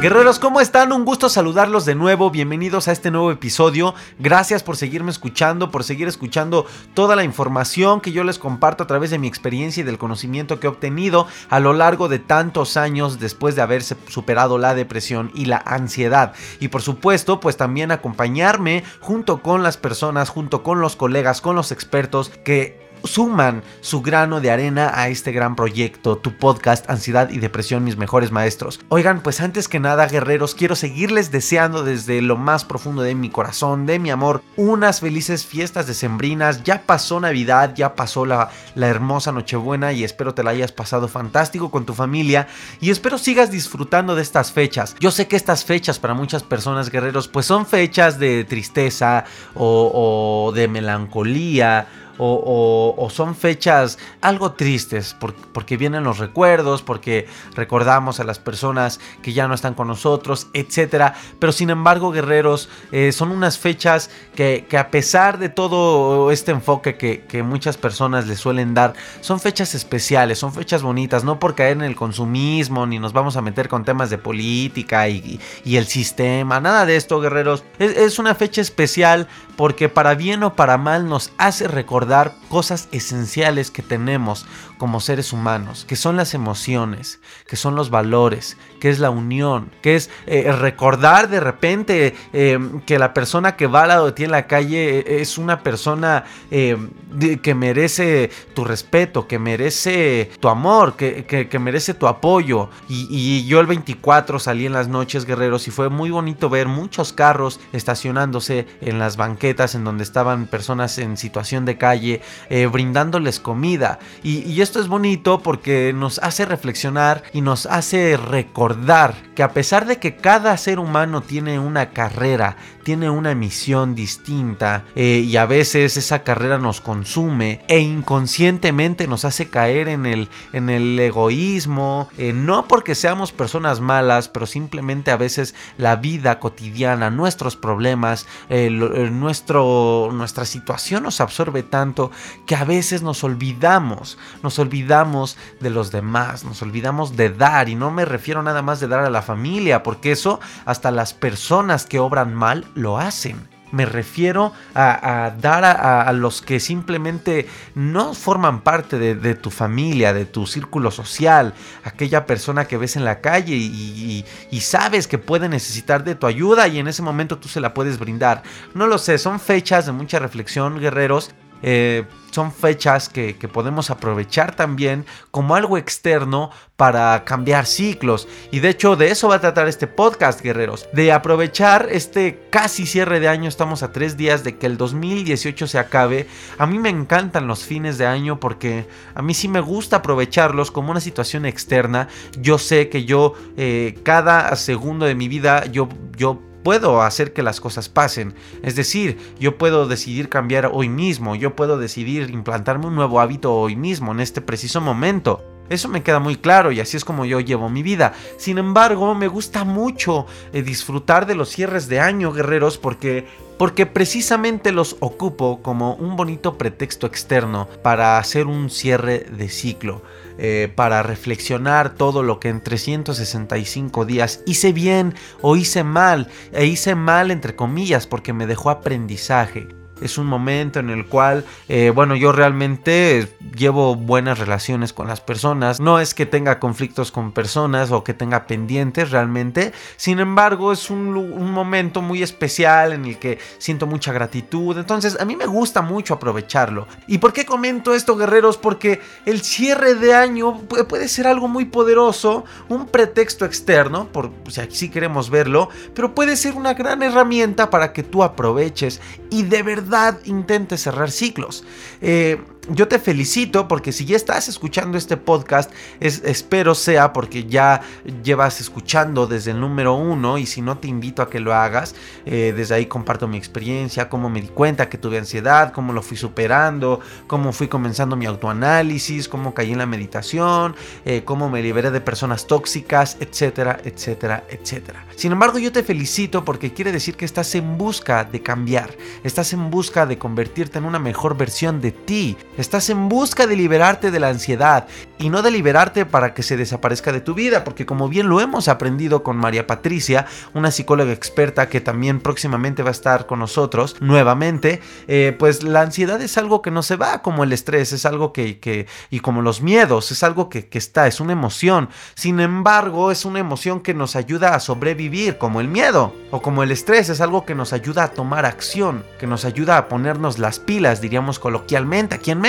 Guerreros, ¿cómo están? Un gusto saludarlos de nuevo. Bienvenidos a este nuevo episodio. Gracias por seguirme escuchando, por seguir escuchando toda la información que yo les comparto a través de mi experiencia y del conocimiento que he obtenido a lo largo de tantos años después de haberse superado la depresión y la ansiedad. Y por supuesto, pues también acompañarme junto con las personas, junto con los colegas, con los expertos que suman su grano de arena a este gran proyecto, tu podcast Ansiedad y Depresión, mis mejores maestros. Oigan, pues antes que nada, guerreros, quiero seguirles deseando desde lo más profundo de mi corazón, de mi amor, unas felices fiestas decembrinas. Ya pasó Navidad, ya pasó la, la hermosa Nochebuena y espero te la hayas pasado fantástico con tu familia y espero sigas disfrutando de estas fechas. Yo sé que estas fechas para muchas personas, guerreros, pues son fechas de tristeza o, o de melancolía o, son fechas algo tristes porque vienen los recuerdos, porque recordamos a las personas que ya no están con nosotros, etc. Pero sin embargo, guerreros, eh, son unas fechas que, a pesar de todo este enfoque que, muchas personas le suelen dar, son fechas especiales, son fechas bonitas, no por caer en el consumismo, ni nos vamos a meter con temas de política y, el sistema, nada de esto, guerreros. es una fecha especial porque para bien o para mal nos hace recordar cosas esenciales que tenemos como seres humanos, que son las emociones, que son los valores, que es la unión, que es eh, recordar de repente eh, que la persona que va al lado de ti en la calle eh, es una persona que merece tu respeto, que merece tu amor, que, merece tu apoyo. Y, y, yo el 24 salí en las noches, guerreros, y fue muy bonito ver muchos carros estacionándose en las banquetas en donde estaban personas en situación de calle brindándoles comida. Y, esto es bonito porque nos hace reflexionar y nos hace recordar que a pesar de que cada ser humano tiene una carrera, tiene una misión distinta eh, y a veces esa carrera nos consume e inconscientemente nos hace caer en el, en el egoísmo, eh, no porque seamos personas malas, pero simplemente a veces la vida cotidiana, nuestros problemas, nuestro, nuestra situación nos absorbe tanto que a veces nos olvidamos, nos olvidamos de los demás, nos olvidamos de dar y no me refiero nada más de dar a la familia, porque eso hasta las personas que obran mal lo hacen. Me refiero a, dar a, los que simplemente no forman parte de, tu familia, de tu círculo social, aquella persona que ves en la calle y, sabes que puede necesitar de tu ayuda y en ese momento tú se la puedes brindar. No lo sé, son fechas de mucha reflexión, guerreros, eh, son fechas que, podemos aprovechar también como algo externo para cambiar ciclos. Y de hecho de eso va a tratar este podcast, guerreros. De aprovechar este casi cierre de año. Estamos a tres días de que el 2018 se acabe. A mí me encantan los fines de año porque a mí sí me gusta aprovecharlos como una situación externa. Yo sé que yo eh, cada segundo de mi vida yo, yo puedo hacer que las cosas pasen. Es decir, yo puedo decidir cambiar hoy mismo, yo puedo decidir implantarme un nuevo hábito hoy mismo, en este preciso momento. Eso me queda muy claro y así es como yo llevo mi vida. Sin embargo, me gusta mucho eh, disfrutar de los cierres de año, guerreros, porque porque precisamente los ocupo como un bonito pretexto externo para hacer un cierre de ciclo, eh, para reflexionar todo lo que en 365 días hice bien o hice mal, e hice mal entre comillas porque me dejó aprendizaje. Es un momento en el cual, eh, bueno, yo realmente llevo buenas relaciones con las personas. No es que tenga conflictos con personas o que tenga pendientes realmente. Sin embargo, es un, momento muy especial en el que siento mucha gratitud. Entonces, a mí me gusta mucho aprovecharlo. ¿Y por qué comento esto, guerreros? Porque el cierre de año puede ser algo muy poderoso, un pretexto externo, por si aquí queremos verlo, pero puede ser una gran herramienta para que tú aproveches y de verdad intentes cerrar ciclos. Eh, yo te felicito porque si ya estás escuchando este podcast, es, espero sea porque ya llevas escuchando desde el número uno y si no te invito a que lo hagas, eh, desde ahí comparto mi experiencia, cómo me di cuenta que tuve ansiedad, cómo lo fui superando, cómo fui comenzando mi autoanálisis, cómo caí en la meditación, eh, cómo me liberé de personas tóxicas, etcétera, etcétera, etcétera. Sin embargo, yo te felicito porque quiere decir que estás en busca de cambiar, estás en busca de convertirte en una mejor versión de ti Estás en busca de liberarte de la ansiedad y no de liberarte para que se desaparezca de tu vida, porque como bien lo hemos aprendido con María Patricia, una psicóloga experta que también próximamente va a estar con nosotros nuevamente, eh, pues la ansiedad es algo que no se va como el estrés, es algo que, que y como los miedos, es algo que, que está, es una emoción. Sin embargo, es una emoción que nos ayuda a sobrevivir, como el miedo o como el estrés, es algo que nos ayuda a tomar acción, que nos ayuda a ponernos las pilas, diríamos coloquialmente, aquí en México.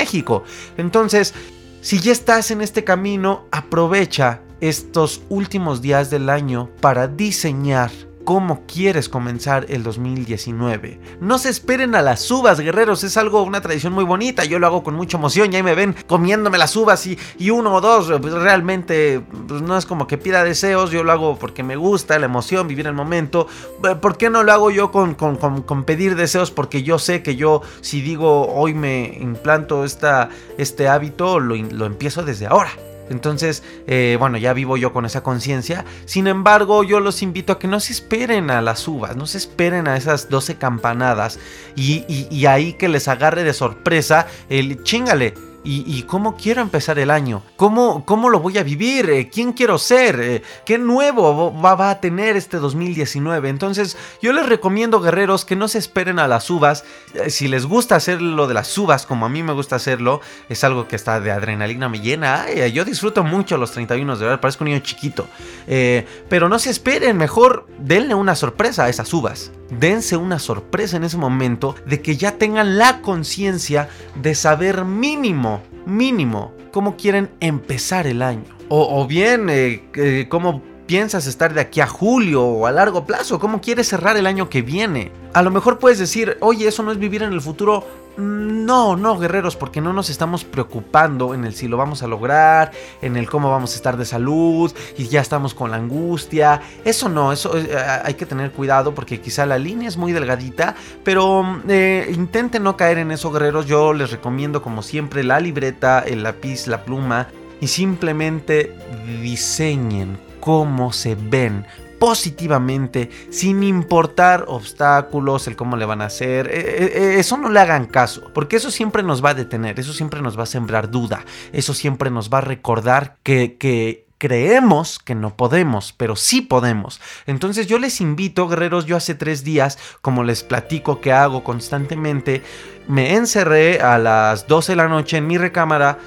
Entonces, si ya estás en este camino, aprovecha estos últimos días del año para diseñar cómo quieres comenzar el 2019. No se esperen a las uvas, guerreros, es algo, una tradición muy bonita, yo lo hago con mucha emoción, ya me ven comiéndome las uvas y, y uno o dos, pues realmente pues no es como que pida deseos, yo lo hago porque me gusta la emoción, vivir el momento. Eh, ¿Por qué no lo hago yo con, con, pedir deseos? Porque yo sé que yo, si digo hoy me implanto esta, este hábito, lo, lo empiezo desde ahora. Entonces, eh, bueno, ya vivo yo con esa conciencia. Sin embargo, yo los invito a que no se esperen a las uvas, no se esperen a esas 12 campanadas y, y ahí que les agarre de sorpresa el chingale y, cómo quiero empezar el año, cómo, cómo lo voy a vivir, eh, quién quiero ser, eh, qué nuevo va, a tener este 2019. Entonces yo les recomiendo guerreros que no se esperen a las uvas. Eh, si les gusta hacer lo de las uvas como a mí me gusta hacerlo, es algo que está de adrenalina me llena. yo disfruto mucho los 31 de verdad, parezco un niño chiquito. pero no se esperen, mejor denle una sorpresa a esas uvas. Dense una sorpresa en ese momento de que ya tengan la conciencia de saber mínimo mínimo, cómo quieren empezar el año. O, bien, eh, cómo piensas estar de aquí a julio o a largo plazo, cómo quieres cerrar el año que viene. A lo mejor puedes decir, oye, eso no es vivir en el futuro. No, no, guerreros, porque no nos estamos preocupando en el si lo vamos a lograr, en el cómo vamos a estar de salud y ya estamos con la angustia. Eso no, eso eh, hay que tener cuidado porque quizá la línea es muy delgadita, pero eh, intenten no caer en eso, guerreros. Yo les recomiendo, como siempre, la libreta, el lápiz, la pluma y simplemente diseñen cómo se ven positivamente, sin importar obstáculos, el cómo le van a hacer. Eh, eh, eh, eso no le hagan caso, porque eso siempre nos va a detener, eso siempre nos va a sembrar duda, eso siempre nos va a recordar que, que creemos que no podemos, pero sí podemos. Entonces yo les invito, guerreros, yo hace tres días, como les platico que hago constantemente, me encerré a las 12 de la noche en mi recámara,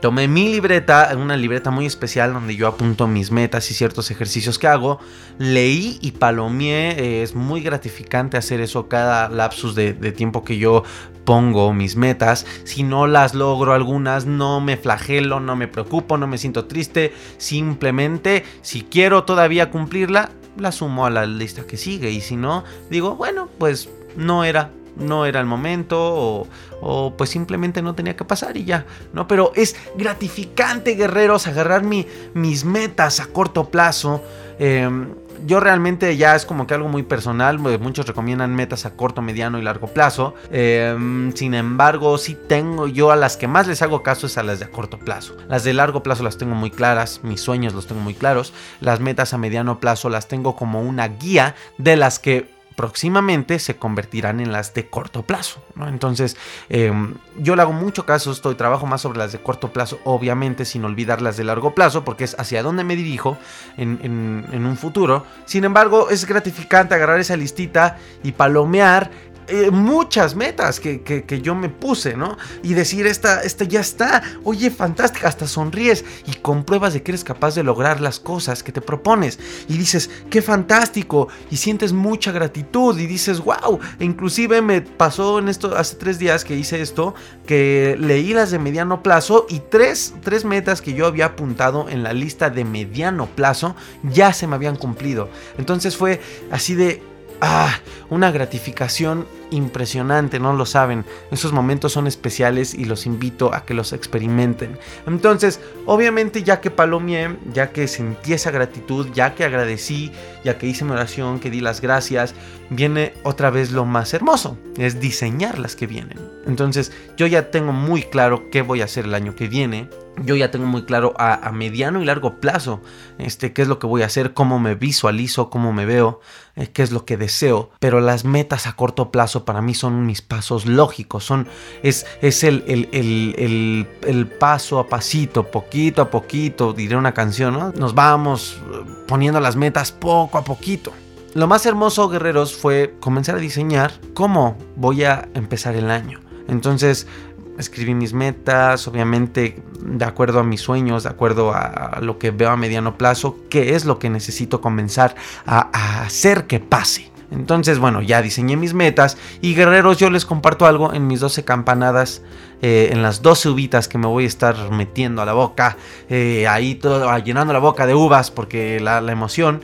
Tomé mi libreta, una libreta muy especial donde yo apunto mis metas y ciertos ejercicios que hago. Leí y palomeé. es muy gratificante hacer eso cada lapsus de, tiempo que yo pongo mis metas. Si no las logro algunas, no me flagelo, no me preocupo, no me siento triste. Simplemente, si quiero todavía cumplirla, la sumo a la lista que sigue. Y si no, digo, bueno, pues no era no era el momento o, pues simplemente no tenía que pasar y ya, ¿no? Pero es gratificante, guerreros, agarrar mi, mis metas a corto plazo. Em, yo realmente ya es como que algo muy personal. Muchos recomiendan metas a corto, mediano y largo plazo. Em, sin embargo, sí tengo yo a las que más les hago caso es a las de a corto plazo. Las de largo plazo las tengo muy claras, mis sueños los tengo muy claros. Las metas a mediano plazo las tengo como una guía de las que próximamente se convertirán en las de corto plazo. Entonces, em, yo le hago mucho caso, estoy trabajo más sobre las de corto plazo, obviamente sin olvidar las de largo plazo, porque es hacia dónde me dirijo en, en un futuro. Sin embargo, es gratificante agarrar esa listita y palomear eh, muchas metas que, que, yo me puse, ¿no? Y decir, esta, esta ya está, oye, fantástica, hasta sonríes y compruebas de que eres capaz de lograr las cosas que te propones. Y dices, qué fantástico, y sientes mucha gratitud y dices, wow, e inclusive me pasó en esto, hace tres días que hice esto, que leí las de mediano plazo y tres, tres metas que yo había apuntado en la lista de mediano plazo ya se me habían cumplido. Entonces fue así de, ah, una gratificación impresionante, no lo saben. Esos momentos son especiales y los invito a que los experimenten. Entonces, obviamente ya que palomié, ya que sentí esa gratitud, ya que agradecí, ya que hice mi oración, que di las gracias, viene otra vez lo más hermoso, es diseñar las que vienen. Entonces, yo ya tengo muy claro qué voy a hacer el año que viene yo ya tengo muy claro a, mediano y largo plazo este, qué es lo que voy a hacer, cómo me visualizo, cómo me veo, eh, qué es lo que deseo. Pero las metas a corto plazo para mí son mis pasos lógicos, son, es, es el, el, el, paso a pasito, poquito a poquito, diré una canción, ¿no? Nos vamos eh, poniendo las metas poco a poquito. Lo más hermoso, guerreros, fue comenzar a diseñar cómo voy a empezar el año. Entonces, escribí mis metas, obviamente de acuerdo a mis sueños, de acuerdo a, lo que veo a mediano plazo, qué es lo que necesito comenzar a, hacer que pase. Entonces, bueno, ya diseñé mis metas y guerreros, yo les comparto algo en mis 12 campanadas, eh, en las 12 uvitas que me voy a estar metiendo a la boca, eh, ahí todo, llenando la boca de uvas porque la, emoción.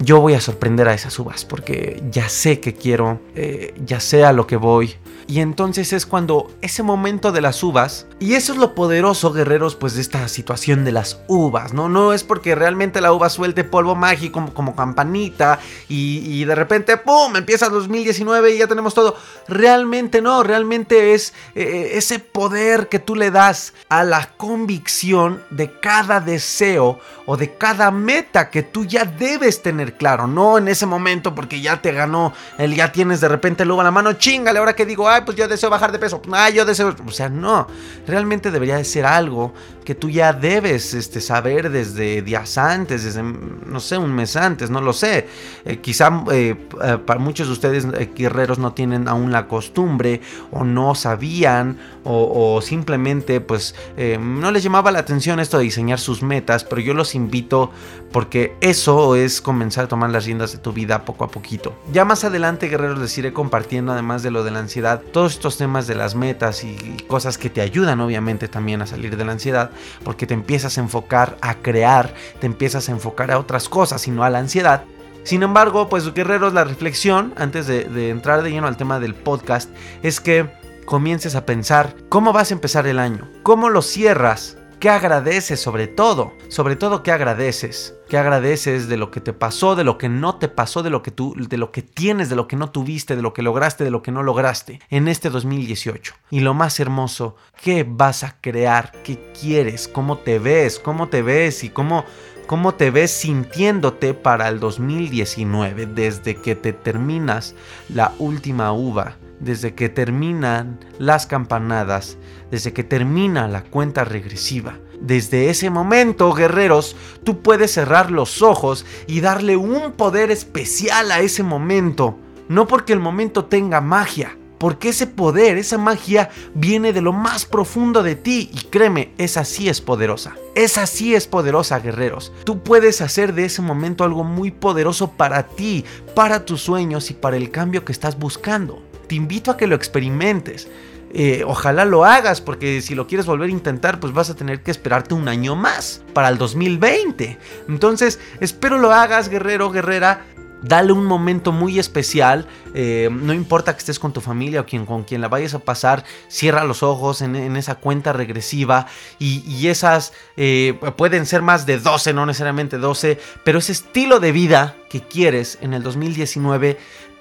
Yo voy a sorprender a esas uvas porque ya sé que quiero, eh, ya sé a lo que voy, y entonces es cuando ese momento de las uvas, y eso es lo poderoso, guerreros, pues de esta situación de las uvas, ¿no? No es porque realmente la uva suelte polvo mágico como, campanita y, de repente, ¡pum!, empieza 2019 y ya tenemos todo. Realmente no, realmente es eh, ese poder que tú le das a la convicción de cada deseo o de cada meta que tú ya debes tener claro, no en ese momento porque ya te ganó, el ya tienes de repente el uva en la mano, chingale, ahora que digo, pues yo deseo bajar de peso, ay, yo deseo, o sea, no, realmente debería de ser algo que tú ya debes este, saber desde días antes, desde, no sé, un mes antes, no lo sé. Eh, quizá eh, eh, para muchos de ustedes guerreros no tienen aún la costumbre o no sabían o, simplemente pues no les llamaba la atención esto de diseñar sus metas, pero yo los invito porque eso es comenzar a tomar las riendas de tu vida poco a poquito. Ya más adelante, guerreros, les iré compartiendo, además de lo de la ansiedad, todos estos temas de las metas y cosas que te ayudan obviamente también a salir de la ansiedad porque te empiezas a enfocar a crear, te empiezas a enfocar a otras cosas y no a la ansiedad. Sin embargo, pues guerreros, la reflexión, antes de, de entrar de lleno al tema del podcast, es que comiences a pensar cómo vas a empezar el año, cómo lo cierras, ¿Qué agradeces sobre todo? Sobre todo, ¿qué agradeces? ¿Qué agradeces de lo que te pasó, de lo que no te pasó, de lo que tú, de lo que tienes, de lo que no tuviste, de lo que lograste, de lo que no lograste en este 2018? Y lo más hermoso, ¿qué vas a crear? ¿Qué quieres? ¿Cómo te ves? ¿Cómo te ves? ¿Y cómo, cómo te ves sintiéndote para el 2019 desde que te terminas la última uva? Desde que terminan las campanadas, desde que termina la cuenta regresiva. Desde ese momento, guerreros, tú puedes cerrar los ojos y darle un poder especial a ese momento. No porque el momento tenga magia, porque ese poder, esa magia viene de lo más profundo de ti y créeme, esa sí es poderosa. Esa sí es poderosa, guerreros. Tú puedes hacer de ese momento algo muy poderoso para ti, para tus sueños y para el cambio que estás buscando te invito a que lo experimentes. Eh, ojalá lo hagas, porque si lo quieres volver a intentar, pues vas a tener que esperarte un año más para el 2020. Entonces, espero lo hagas, guerrero, guerrera. Dale un momento muy especial, eh, no importa que estés con tu familia o quien, con quien la vayas a pasar, cierra los ojos en, esa cuenta regresiva y, esas eh, pueden ser más de 12, no necesariamente 12, pero ese estilo de vida que quieres en el 2019,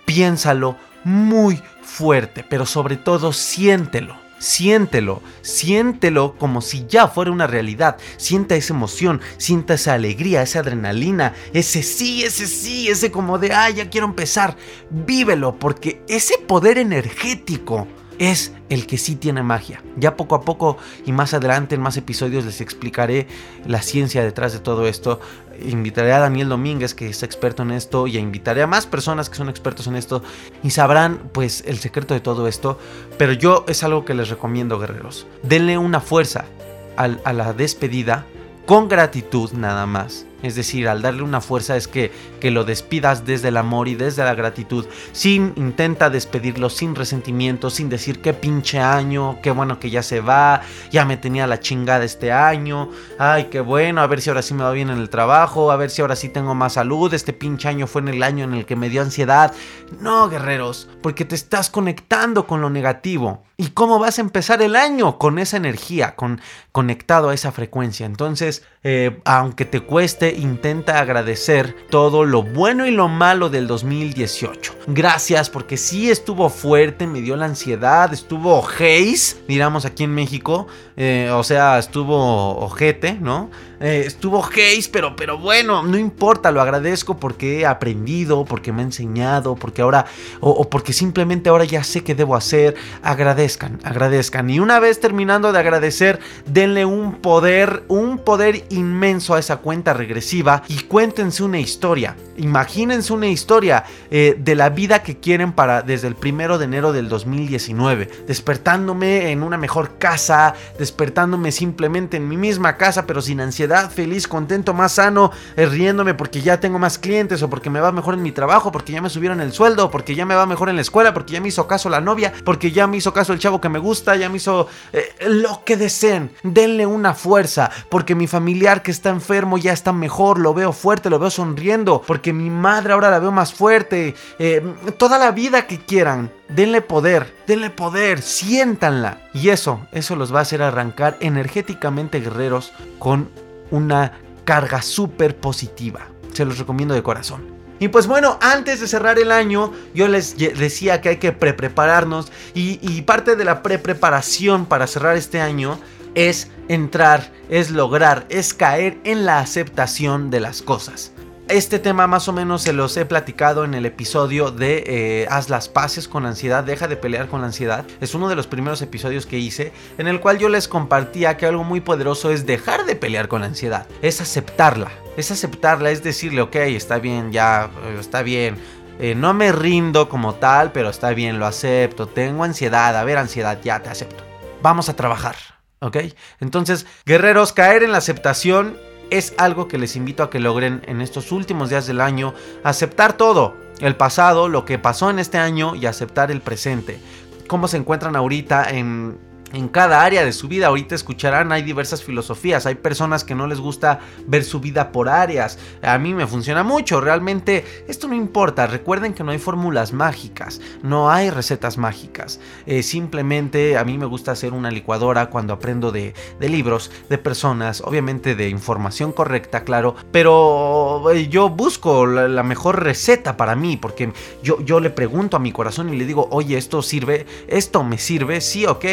piénsalo muy fuerte, pero sobre todo siéntelo. Siéntelo, siéntelo como si ya fuera una realidad. Sienta esa emoción, sienta esa alegría, esa adrenalina, ese sí, ese sí, ese como de, ah, ya quiero empezar. Vívelo, porque ese poder energético es el que sí tiene magia. Ya poco a poco y más adelante en más episodios les explicaré la ciencia detrás de todo esto. Invitaré a Daniel Domínguez que es experto en esto y invitaré a más personas que son expertos en esto y sabrán pues el secreto de todo esto. Pero yo es algo que les recomiendo guerreros. Denle una fuerza a la despedida con gratitud nada más es decir, al darle una fuerza es que, que lo despidas desde el amor y desde la gratitud. Sin intenta despedirlo sin resentimiento, sin decir qué pinche año, qué bueno que ya se va, ya me tenía la chingada este año, ay, qué bueno, a ver si ahora sí me va bien en el trabajo, a ver si ahora sí tengo más salud, este pinche año fue en el año en el que me dio ansiedad. No, guerreros, porque te estás conectando con lo negativo. ¿Y cómo vas a empezar el año? Con esa energía, con, conectado a esa frecuencia. Entonces, eh, aunque te cueste, intenta agradecer todo lo bueno y lo malo del 2018. Gracias porque sí estuvo fuerte, me dio la ansiedad, estuvo haze, digamos aquí en México, eh, o sea, estuvo ojete, ¿no? Eh, estuvo haze, pero, pero bueno, no importa, lo agradezco porque he aprendido, porque me ha enseñado, porque ahora, o, porque simplemente ahora ya sé qué debo hacer. Agradezcan, agradezcan. Y una vez terminando de agradecer, denle un poder, un poder inmenso a esa cuenta regresiva y cuéntense una historia. Imagínense una historia eh, de la vida que quieren para desde el primero de enero del 2019. Despertándome en una mejor casa, despertándome simplemente en mi misma casa, pero sin ansiedad feliz, contento, más sano, eh, riéndome porque ya tengo más clientes o porque me va mejor en mi trabajo, porque ya me subieron el sueldo, porque ya me va mejor en la escuela, porque ya me hizo caso la novia, porque ya me hizo caso el chavo que me gusta, ya me hizo eh, lo que deseen. Denle una fuerza, porque mi familiar que está enfermo ya está mejor, lo veo fuerte, lo veo sonriendo, porque mi madre ahora la veo más fuerte. Eh, toda la vida que quieran. Denle poder, denle poder, siéntanla. Y eso, eso los va a hacer arrancar energéticamente guerreros con una carga súper positiva. Se los recomiendo de corazón. Y pues bueno, antes de cerrar el año, yo les decía que hay que pre-prepararnos y, y parte de la pre-preparación para cerrar este año es entrar, es lograr, es caer en la aceptación de las cosas. Este tema más o menos se los he platicado en el episodio de eh, Haz las paces con la ansiedad, deja de pelear con la ansiedad. Es uno de los primeros episodios que hice en el cual yo les compartía que algo muy poderoso es dejar de pelear con la ansiedad, es aceptarla, es aceptarla, es decirle, ok, está bien, ya, eh, está bien. Eh, no me rindo como tal, pero está bien, lo acepto. Tengo ansiedad, a ver, ansiedad, ya te acepto. Vamos a trabajar, ¿ok? Entonces, guerreros, caer en la aceptación es algo que les invito a que logren en estos últimos días del año, aceptar todo, el pasado, lo que pasó en este año y aceptar el presente. Cómo se encuentran ahorita en en cada área de su vida. Ahorita escucharán, hay diversas filosofías. Hay personas que no les gusta ver su vida por áreas. A mí me funciona mucho. Realmente esto no importa. Recuerden que no hay fórmulas mágicas. No hay recetas mágicas. Eh, simplemente a mí me gusta hacer una licuadora cuando aprendo de, libros, de personas, obviamente de información correcta, claro. Pero eh, yo busco la, mejor receta para mí. Porque yo, yo le pregunto a mi corazón y le digo, oye, esto sirve, esto me sirve, sí, ok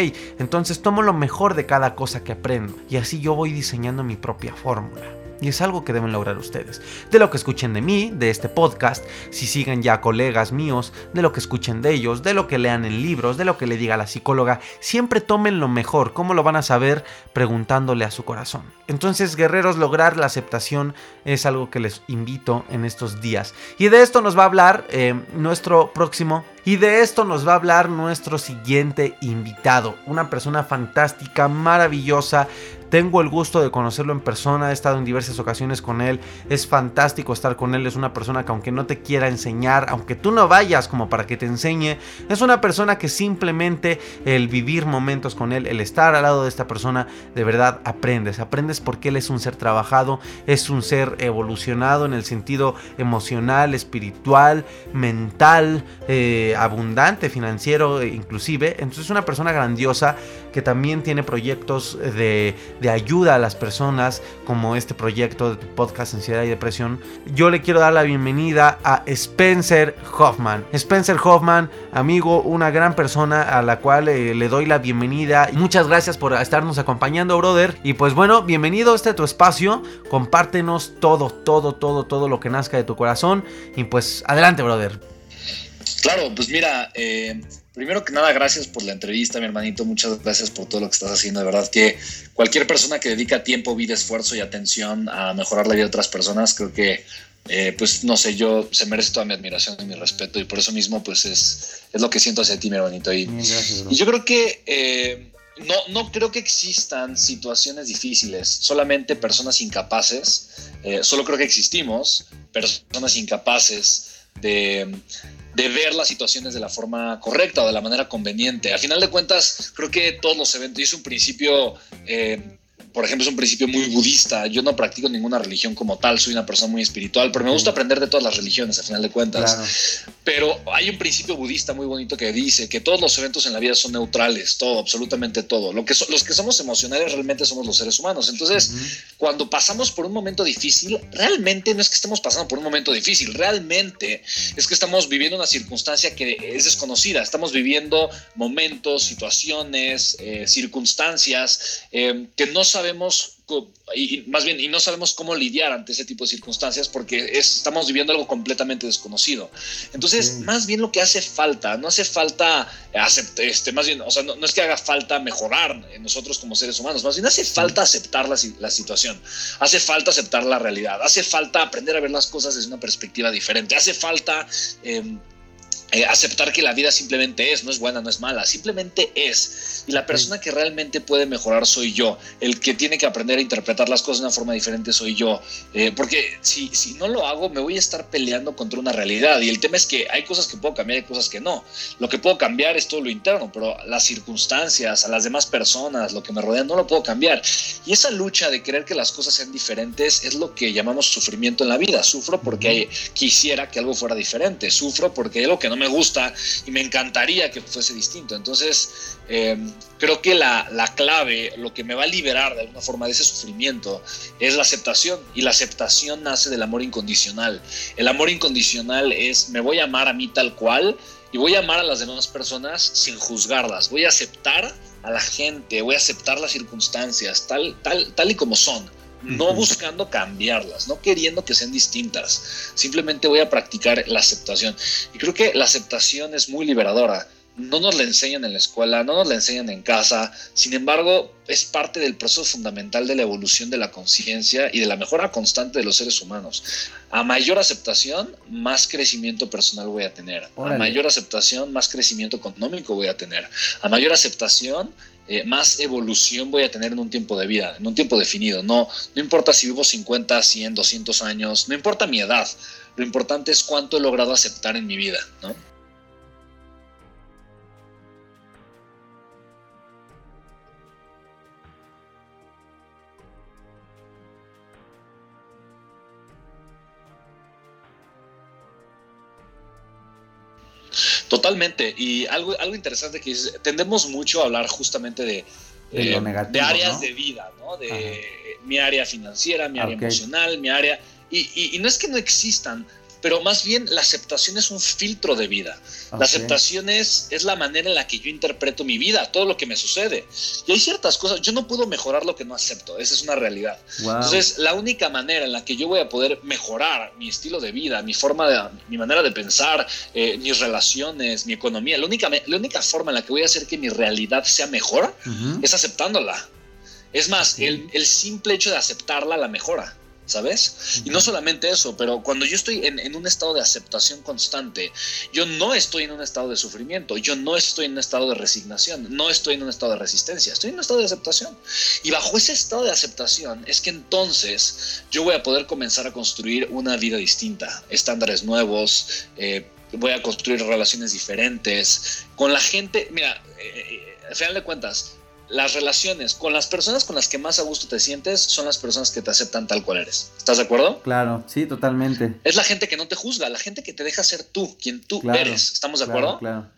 entonces tomo lo mejor de cada cosa que aprendo y así yo voy diseñando mi propia fórmula. Y es algo que deben lograr ustedes. De lo que escuchen de mí, de este podcast, si siguen ya colegas míos, de lo que escuchen de ellos, de lo que lean en libros, de lo que le diga la psicóloga, siempre tomen lo mejor. ¿Cómo lo van a saber? Preguntándole a su corazón. Entonces, guerreros, lograr la aceptación es algo que les invito en estos días. Y de esto nos va a hablar eh, nuestro próximo y de esto nos va a hablar nuestro siguiente invitado, una persona fantástica, maravillosa, tengo el gusto de conocerlo en persona, he estado en diversas ocasiones con él, es fantástico estar con él, es una persona que aunque no te quiera enseñar, aunque tú no vayas como para que te enseñe, es una persona que simplemente el vivir momentos con él, el estar al lado de esta persona, de verdad aprendes, aprendes porque él es un ser trabajado, es un ser evolucionado en el sentido emocional, espiritual, mental, eh, abundante, financiero inclusive, entonces es una persona grandiosa que también tiene proyectos de de ayuda a las personas como este proyecto de podcast Ansiedad y Depresión, yo le quiero dar la bienvenida a Spencer Hoffman. Spencer Hoffman, amigo, una gran persona a la cual eh, le doy la bienvenida. Muchas gracias por estarnos acompañando, brother. Y pues bueno, bienvenido a este tu espacio. Compártenos todo, todo, todo, todo lo que nazca de tu corazón. Y pues adelante, brother. Claro, pues mira, eh, Primero que nada, gracias por la entrevista, mi hermanito. Muchas gracias por todo lo que estás haciendo. De verdad que cualquier persona que dedica tiempo, vida, esfuerzo y atención a mejorar la vida de otras personas, creo que, eh, pues, no sé, yo se merece toda mi admiración y mi respeto. Y por eso mismo, pues, es, es lo que siento hacia ti, mi hermanito. Y, y yo creo que eh, no, no creo que existan situaciones difíciles, solamente personas incapaces. Eh, solo creo que existimos personas incapaces de de ver las situaciones de la forma correcta o de la manera conveniente. A final de cuentas, creo que todos los eventos, y es un principio eh, por ejemplo, es un principio muy budista. Yo no practico ninguna religión como tal, soy una persona muy espiritual, pero me gusta aprender de todas las religiones, a final de cuentas. Pero hay un principio budista muy bonito que dice que todos los eventos en la vida son neutrales, todo, absolutamente todo. Lo que los que somos emocionales realmente somos los seres humanos. Entonces, cuando pasamos por un momento difícil, realmente no es que estemos pasando por un momento difícil, realmente es que estamos viviendo una circunstancia que es desconocida. Estamos viviendo momentos, situaciones, eh, circunstancias eh, que no sabemos sabemos y más bien y no sabemos cómo lidiar ante ese tipo de circunstancias porque estamos viviendo algo completamente desconocido. Entonces más bien lo que hace falta no hace falta este más bien o sea no, es que haga falta mejorar nosotros como seres humanos más bien hace falta aceptar la, la, situación hace falta aceptar la realidad hace falta aprender a ver las cosas desde una perspectiva diferente hace falta eh, eh, aceptar que la vida simplemente es, no es buena, no es mala, simplemente es. Y la persona que realmente puede mejorar soy yo. El que tiene que aprender a interpretar las cosas de una forma diferente soy yo. Eh, porque si, si no lo hago, me voy a estar peleando contra una realidad. Y el tema es que hay cosas que puedo cambiar y cosas que no. Lo que puedo cambiar es todo lo interno, pero las circunstancias, a las demás personas, lo que me rodean, no lo puedo cambiar. Y esa lucha de querer que las cosas sean diferentes es lo que llamamos sufrimiento en la vida. Sufro porque quisiera que algo fuera diferente. Sufro porque hay algo que no me gusta y me encantaría que fuese distinto. Entonces, em, creo que la, la, clave, lo que me va a liberar de alguna forma de ese sufrimiento, es la aceptación. Y la aceptación nace del amor incondicional. El amor incondicional es, me voy a amar a mí tal cual y voy a amar a las demás personas sin juzgarlas. Voy a aceptar a la gente, voy a aceptar las circunstancias tal, tal, tal y como son no buscando cambiarlas, no queriendo que sean distintas. Simplemente voy a practicar la aceptación. Y creo que la aceptación es muy liberadora. No nos la enseñan en la escuela, no nos la enseñan en casa. Sin embargo, es parte del proceso fundamental de la evolución de la conciencia y de la mejora constante de los seres humanos. A mayor aceptación, más crecimiento personal voy a tener. A mayor aceptación, más crecimiento económico voy a tener. A mayor aceptación, eh, más evolución voy a tener en un tiempo de vida, en un tiempo definido. No, no importa si vivo 50, 100, 200 años, no importa mi edad. Lo importante es cuánto he logrado aceptar en mi vida, ¿no? Totalmente. Y algo, algo interesante que es, tendemos mucho a hablar justamente de, de, eh, áreas de vida, ¿no? De mi área financiera, mi área emocional, mi área... Y, y, no es que no existan, pero más bien la aceptación es un filtro de vida. La aceptación es, es, la manera en la que yo interpreto mi vida, todo lo que me sucede. Y hay ciertas cosas, yo no puedo mejorar lo que no acepto, esa es una realidad. Entonces, la única manera en la que yo voy a poder mejorar mi estilo de vida, mi forma de, mi manera de pensar, eh, mis relaciones, mi economía, la única, la única forma en la que voy a hacer que mi realidad sea mejor es aceptándola. Es más, el, el simple hecho de aceptarla la mejora. ¿Sabes? Y no solamente eso, pero cuando yo estoy en, un estado de aceptación constante, yo no estoy en un estado de sufrimiento, yo no estoy en un estado de resignación, no estoy en un estado de resistencia, estoy en un estado de aceptación. Y bajo ese estado de aceptación es que entonces yo voy a poder comenzar a construir una vida distinta, estándares nuevos, eh, voy a construir relaciones diferentes con la gente. Mira, eh, eh, al final de cuentas, las relaciones con las personas con las que más a gusto te sientes son las personas que te aceptan tal cual eres. ¿Estás de acuerdo? Claro, sí, totalmente. Es la gente que no te juzga, la gente que te deja ser tú, quien tú eres. ¿Estamos de acuerdo? Claro.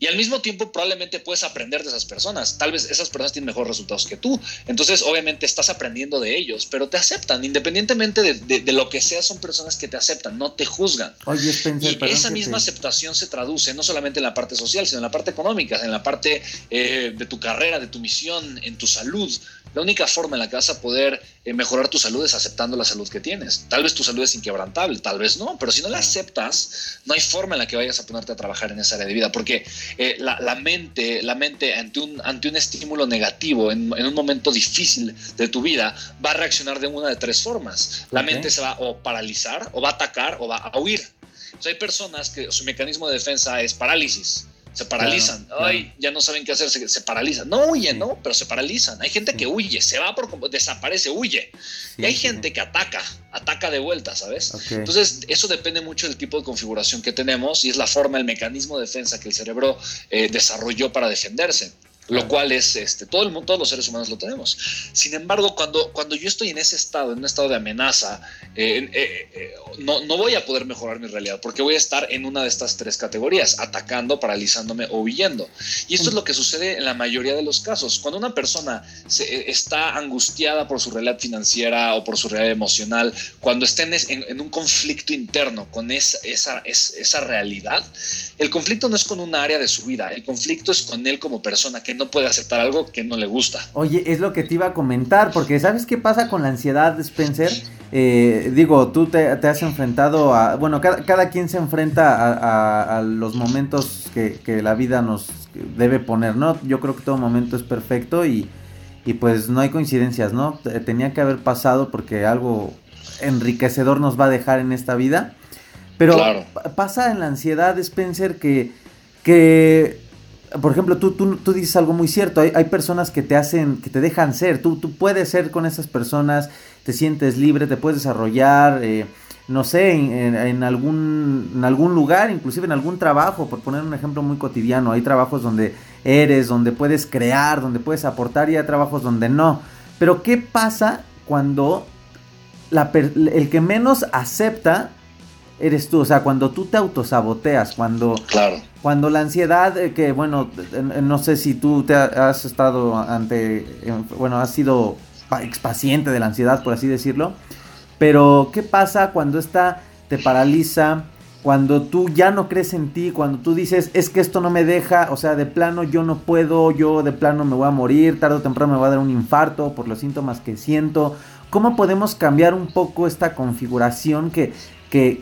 Y al mismo tiempo probablemente puedes aprender de esas personas. Tal vez esas personas tienen mejores resultados que tú. Entonces obviamente estás aprendiendo de ellos, pero te aceptan. Independientemente de, lo que sea, son personas que te aceptan, no te juzgan. Oye, Spencer, y esa misma aceptación se traduce no solamente en la parte social, sino en la parte económica, en la parte eh, de tu carrera, de tu misión, en tu salud. La única forma en la que vas a poder eh, mejorar tu salud es aceptando la salud que tienes. Tal vez tu salud es inquebrantable, tal vez no, pero si no la aceptas, no hay forma en la que vayas a ponerte a trabajar en esa área de vida, porque eh, la, mente, la mente ante un, ante un estímulo negativo en, un momento difícil de tu vida va a reaccionar de una de tres formas. La mente se va o paralizar, o va a atacar, o va a huir. hay personas que su mecanismo de defensa es parálisis se paralizan. Ay, ya no saben qué hacer, se, paralizan. No huyen, ¿no? Pero se paralizan. Hay gente que huye, se va por desaparece, huye. y hay gente que ataca, ataca de vuelta, ¿sabes? Entonces, eso depende mucho del tipo de configuración que tenemos y es la forma, el mecanismo de defensa que el cerebro eh, desarrolló para defenderse lo cual es este, todo el mundo, todos los seres humanos lo tenemos. Sin embargo, cuando, cuando yo estoy en ese estado, en un estado de amenaza, eh, eh, eh, no, no, voy a poder mejorar mi realidad porque voy a estar en una de estas tres categorías, atacando, paralizándome o huyendo. Y esto es lo que sucede en la mayoría de los casos. Cuando una persona se, está angustiada por su realidad financiera o por su realidad emocional, cuando está en, en, un conflicto interno con esa, esa, esa realidad, el conflicto no es con una área de su vida, el conflicto es con él como persona que no puede aceptar algo que no le gusta. Oye, es lo que te iba a comentar, porque ¿sabes qué pasa con la ansiedad, Spencer? Eh, digo, tú te, has enfrentado a, bueno, cada, quien se enfrenta a, los momentos que, la vida nos debe poner, ¿no? Yo creo que todo momento es perfecto y, y pues no hay coincidencias, ¿no? Tenía que haber pasado porque algo enriquecedor nos va a dejar en esta vida. Pero pasa en la ansiedad, Spencer, que, que por ejemplo, tú, tú, tú, dices algo muy cierto. Hay, hay, personas que te hacen, que te dejan ser. Tú, tú puedes ser con esas personas, te sientes libre, te puedes desarrollar, eh, no sé, en, algún, en algún lugar, inclusive en algún trabajo, por poner un ejemplo muy cotidiano. Hay trabajos donde eres, donde puedes crear, donde puedes aportar y hay trabajos donde no. Pero ¿qué pasa cuando la, el que menos acepta eres tú, o sea, cuando tú te autosaboteas, cuando, claro. Cuando la ansiedad, eh, que bueno, no sé si tú te has estado ante, bueno, has sido expaciente de la ansiedad, por así decirlo, pero ¿qué pasa cuando esta te paraliza? Cuando tú ya no crees en ti, cuando tú dices, es que esto no me deja, o sea, de plano yo no puedo, yo de plano me voy a morir, tarde o temprano me va a dar un infarto por los síntomas que siento. ¿Cómo podemos cambiar un poco esta configuración que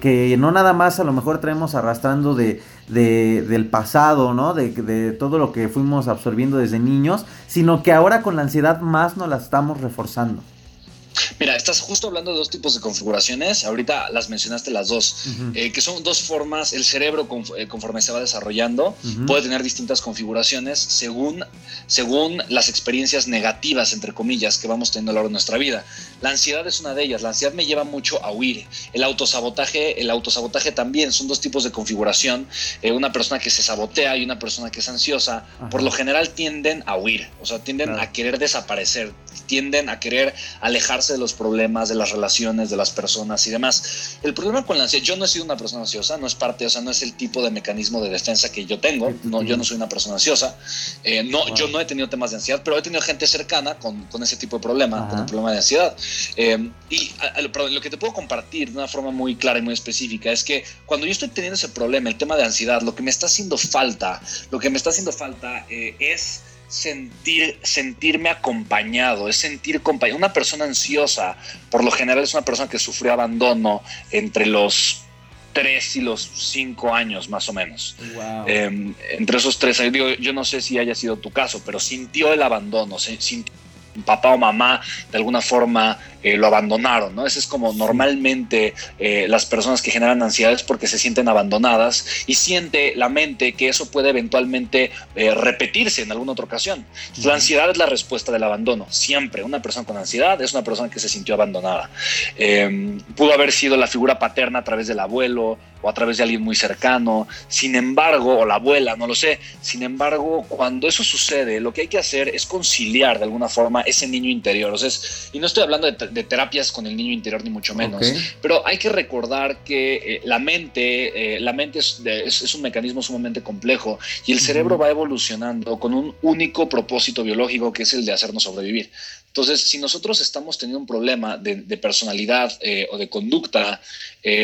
que, no nada más a lo mejor traemos arrastrando de, del pasado, ¿no? De, de, todo lo que fuimos absorbiendo desde niños, sino que ahora con la ansiedad más nos la estamos reforzando. Mira, estás justo hablando de dos tipos de configuraciones. Ahorita las mencionaste las dos, eh, que son dos formas. El cerebro, eh, conforme se va desarrollando, puede tener distintas configuraciones según, según las experiencias negativas, entre comillas, que vamos teniendo a lo largo de nuestra vida. La ansiedad es una de ellas. La ansiedad me lleva mucho a huir. El autosabotaje, el autosabotaje también son dos tipos de configuración. Eh, una persona que se sabotea y una persona que es ansiosa, por lo general tienden a huir, o sea, tienden a querer desaparecer, tienden a querer alejarse de los problemas, de las relaciones, de las personas y demás. El problema con la ansiedad, yo no he sido una persona ansiosa, no es parte, o sea, no es el tipo de mecanismo de defensa que yo tengo, no, yo no soy una persona ansiosa, eh, no, yo no he tenido temas de ansiedad, pero he tenido gente cercana con, con ese tipo de problema, con el problema de ansiedad. Eh, y lo que te puedo compartir de una forma muy clara y muy específica es que cuando yo estoy teniendo ese problema, el tema de ansiedad, lo que me está haciendo falta, lo que me está haciendo falta eh, es sentir, sentirme acompañado, es sentir compañía. Una persona ansiosa, por lo general, es una persona que sufrió abandono entre los 3 y los 5 años más o menos. Em, entre esos tres años, digo, yo no sé si haya sido tu caso, pero sintió el abandono, sintió papá o mamá de alguna forma eh, lo abandonaron, ¿no? Ese es como normalmente eh, las personas que generan ansiedades porque se sienten abandonadas y siente la mente que eso puede eventualmente eh, repetirse en alguna otra ocasión. La ansiedad es la respuesta del abandono, siempre. Una persona con ansiedad es una persona que se sintió abandonada. Em, pudo haber sido la figura paterna a través del abuelo o a través de alguien muy cercano, sin embargo, o la abuela, no lo sé. Sin embargo, cuando eso sucede, lo que hay que hacer es conciliar de alguna forma ese niño interior. O sea, y no estoy hablando de de terapias con el niño interior, ni mucho menos. Pero hay que recordar que eh, la mente, eh, la mente es, un mecanismo sumamente complejo y el cerebro va evolucionando con un único propósito biológico que es el de hacernos sobrevivir. Entonces, si nosotros estamos teniendo un problema de, personalidad eh, o de conducta,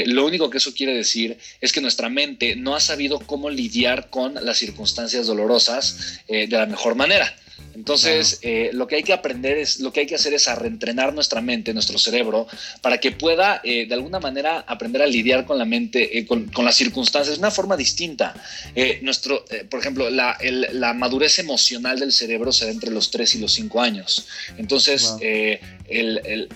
lo único que eso quiere decir es que nuestra mente no ha sabido cómo lidiar con las circunstancias dolorosas de la mejor manera. Entonces, eh, lo que hay que aprender es, lo que hay que hacer es a reentrenar nuestra mente, nuestro cerebro, para que pueda eh, de alguna manera aprender a lidiar con la mente, eh, con, las circunstancias de una forma distinta. nuestro, por ejemplo, la, la, madurez emocional del cerebro se da entre los 3 y los 5 años. Entonces,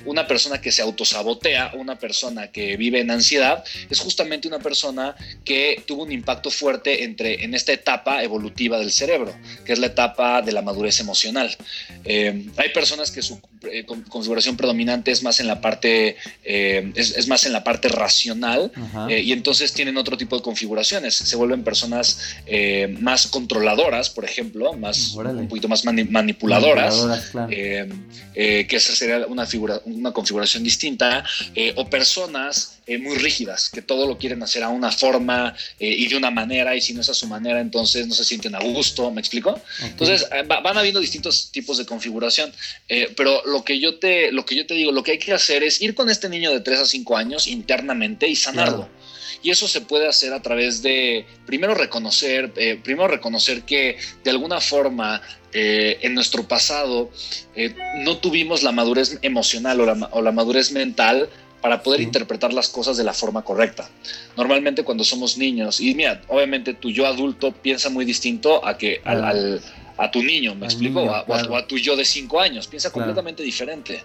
una persona que se autosabotea, una persona que vive en ansiedad, es justamente una persona que tuvo un impacto fuerte entre, en esta etapa evolutiva del cerebro, que es la etapa de la madurez emocional. Eh, hay personas que su eh, configuración predominante es más en la parte, eh, es, más en la parte racional y entonces tienen otro tipo de configuraciones. Se vuelven personas más controladoras, por ejemplo, más, un poquito más manipuladoras, que esa sería una, figura, una configuración distinta, eh, o personas eh, muy rígidas, que todo lo quieren hacer a una forma eh, y de una manera, y si no es a su manera, entonces no se sienten a gusto, ¿me explico? Entonces van habiendo distintos tipos de configuración, pero lo que, yo te, lo que yo te digo, lo que hay que hacer es ir con este niño de 3 a 5 años internamente y sanarlo. Y eso se puede hacer a través de, primero reconocer, primero reconocer que de alguna forma eh, en nuestro pasado eh, no tuvimos la madurez emocional o la, madurez mental para poder interpretar las cosas de la forma correcta. Normalmente cuando somos niños, y mira, obviamente tu yo adulto piensa muy distinto a que al a tu niño, ¿me explico? o, a, tu yo de cinco años, piensa completamente diferente.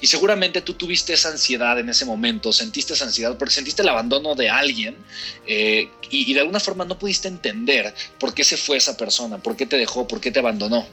Y seguramente tú tuviste esa ansiedad en ese momento, sentiste esa ansiedad porque sentiste el abandono de alguien eh, y, de alguna forma no pudiste entender por qué se fue esa persona, por qué te dejó, por qué te abandonó.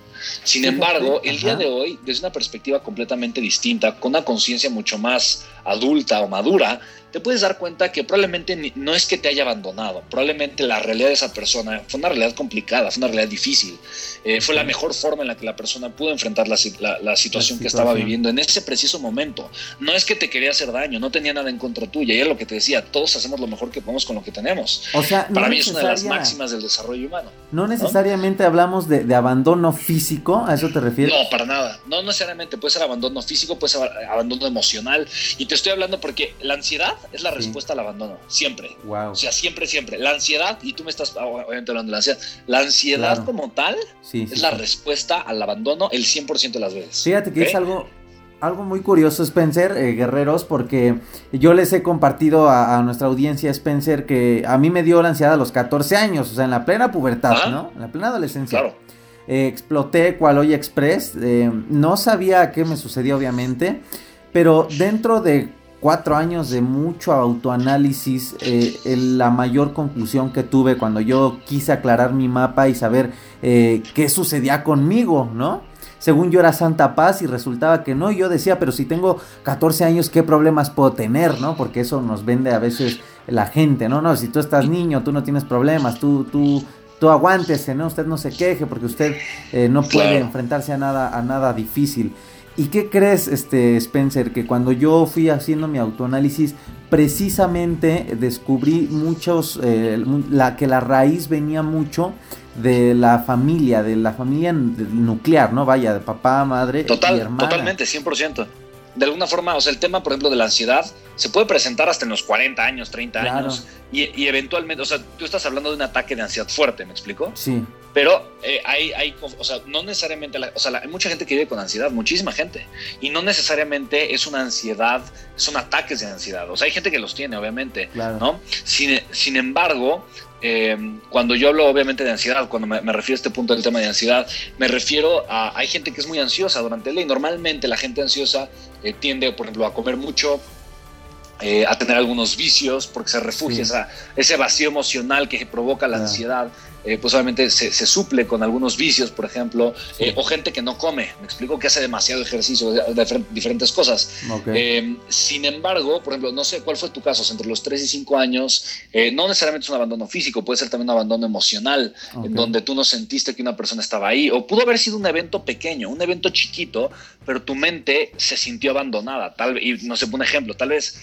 Sin embargo, el día de hoy, desde una perspectiva completamente distinta, con una conciencia mucho más adulta o madura, te puedes dar cuenta que probablemente no es que te haya abandonado, probablemente la realidad de esa persona fue una realidad complicada, fue una realidad difícil, eh, fue la mejor forma en la que la persona pudo enfrentar la, situación que estaba viviendo en ese preciso momento. No es que te quería hacer daño, no tenía nada en contra tuya, y es lo que te decía, todos hacemos lo mejor que podemos con lo que tenemos. O sea, para mí es una de las máximas del desarrollo humano. No necesariamente hablamos de, abandono físico, ¿a eso te refieres? No, para nada, no necesariamente, puede ser abandono físico, puede ser abandono emocional, y te estoy hablando porque la ansiedad es la respuesta al abandono, siempre. O sea, siempre, siempre. La ansiedad, y tú me estás obviamente hablando de la ansiedad, la ansiedad como tal es la respuesta al abandono el 100% de las veces. Fíjate que es algo, algo muy curioso, Spencer, eh, guerreros, porque yo les he compartido a, nuestra audiencia, Spencer, que a mí me dio la ansiedad a los 14 años, o sea, en la plena pubertad, ¿no? En la plena adolescencia. Claro. Eh, exploté cual hoy express, eh, no sabía qué me sucedió, obviamente, pero dentro de cuatro años de mucho autoanálisis, eh, la mayor conclusión que tuve cuando yo quise aclarar mi mapa y saber eh, qué sucedía conmigo, ¿no? Según yo era Santa Paz y resultaba que no, yo decía, pero si tengo 14 años, ¿qué problemas puedo tener, no? Porque eso nos vende a veces la gente, ¿no? No, si tú estás niño, tú no tienes problemas, tú, tú, tú aguántese, ¿no? Usted no se queje porque usted eh, no puede enfrentarse a nada, a nada difícil. ¿Y qué crees, este Spencer? Que cuando yo fui haciendo mi autoanálisis, precisamente descubrí muchos, eh, la, que la raíz venía mucho de la familia, de la familia nuclear, ¿no? Vaya, de papá, madre Total, y hermana. Totalmente, 100% de alguna forma, o sea, el tema, por ejemplo, de la ansiedad se puede presentar hasta en los 40 años, 30 años, y, eventualmente, o sea, tú estás hablando de un ataque de ansiedad fuerte, ¿me explico? Sí. Pero eh, hay, hay, o sea, no necesariamente, o sea, hay mucha gente que vive con ansiedad, muchísima gente, y no necesariamente es una ansiedad, son ataques de ansiedad, o sea, hay gente que los tiene, obviamente, ¿no? Sin, sin embargo, eh, cuando yo hablo obviamente de ansiedad, cuando me, refiero a este punto del tema de ansiedad, me refiero a, hay gente que es muy ansiosa durante el día y normalmente la gente ansiosa eh, tiende, por ejemplo, a comer mucho, eh, a tener algunos vicios porque se refugia esa, ese vacío emocional que provoca la ansiedad eh, pues obviamente se, suple con algunos vicios, por ejemplo, eh, o gente que no come, me explico que hace demasiado ejercicio, de, diferentes cosas. Eh, sin embargo, por ejemplo, no sé cuál fue tu caso, entre los 3 y 5 años, no necesariamente es un abandono físico, puede ser también un abandono emocional, en donde tú no sentiste que una persona estaba ahí, o pudo haber sido un evento pequeño, un evento chiquito, pero tu mente se sintió abandonada, tal y no sé, un ejemplo, tal vez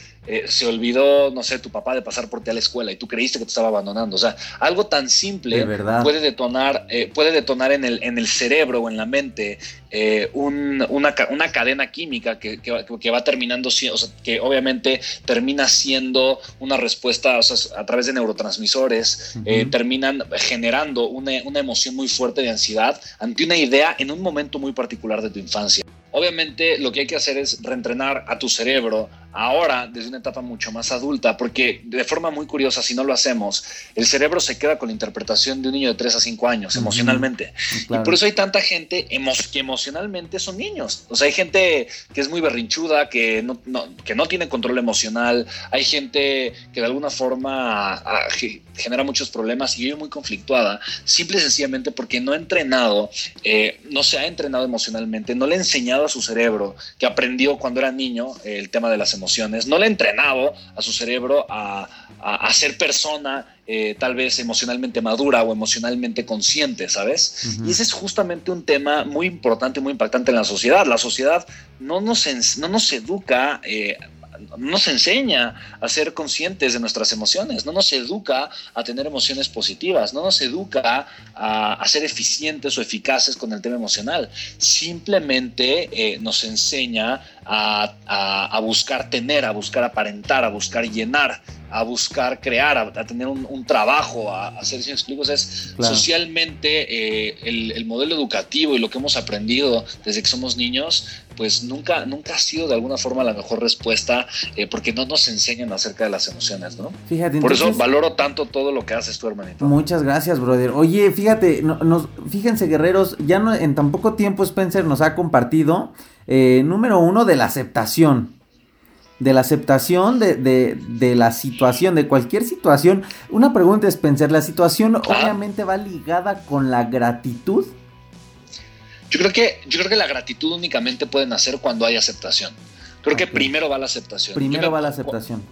se olvidó, no sé, tu papá de pasar por ti a la escuela y tú creíste que te estaba abandonando, o sea, algo tan simple puede detonar, eh, puede detonar en el, en el cerebro o en la mente eh, una, una, cadena química que, que, va terminando, o sea, que obviamente termina siendo una respuesta a través de neurotransmisores, eh, terminan generando una, una emoción muy fuerte de ansiedad ante una idea en un momento muy particular de tu infancia. Obviamente lo que hay que hacer es reentrenar a tu cerebro ahora desde una etapa mucho más adulta, porque de forma muy curiosa, si no lo hacemos, el cerebro se queda con la interpretación de un niño de 3 a 5 años emocionalmente. Y por eso hay tanta gente que emocionalmente son niños. O sea, hay gente que es muy berrinchuda, que no, que no tiene control emocional, hay gente que de alguna forma ah, genera muchos problemas y vive muy conflictuada, simple y sencillamente porque no ha entrenado, eh, no se ha entrenado emocionalmente, no le ha enseñado a su cerebro que aprendió cuando era niño el tema de las emociones emociones, no le ha entrenado a su cerebro a, ser persona eh, tal vez emocionalmente madura o emocionalmente consciente, ¿sabes? Y ese es justamente un tema muy importante, muy impactante en la sociedad. La sociedad no nos, no nos educa eh, nos enseña a ser conscientes de nuestras emociones, no nos educa a tener emociones positivas, no nos educa a, ser eficientes o eficaces con el tema emocional. Simplemente eh, nos enseña a, buscar tener, a buscar aparentar, a buscar llenar, a buscar crear, a, tener un, trabajo, a, hacer, si explico, es socialmente eh, el, modelo educativo y lo que hemos aprendido desde que somos niños, pues nunca, nunca ha sido de alguna forma la mejor respuesta eh, porque no nos enseñan acerca de las emociones, ¿no? Fíjate, Por eso valoro tanto todo lo que haces tú, hermanito. Muchas gracias, brother. Oye, fíjate, nos, fíjense, guerreros, ya no, en tan poco tiempo Spencer nos ha compartido eh, número uno, de la aceptación. De la aceptación de, la situación, de cualquier situación. Una pregunta, Spencer, ¿la situación obviamente va ligada con la gratitud? Yo creo que, yo creo que la gratitud únicamente puede nacer cuando hay aceptación. Creo que primero va la aceptación. Primero va la aceptación.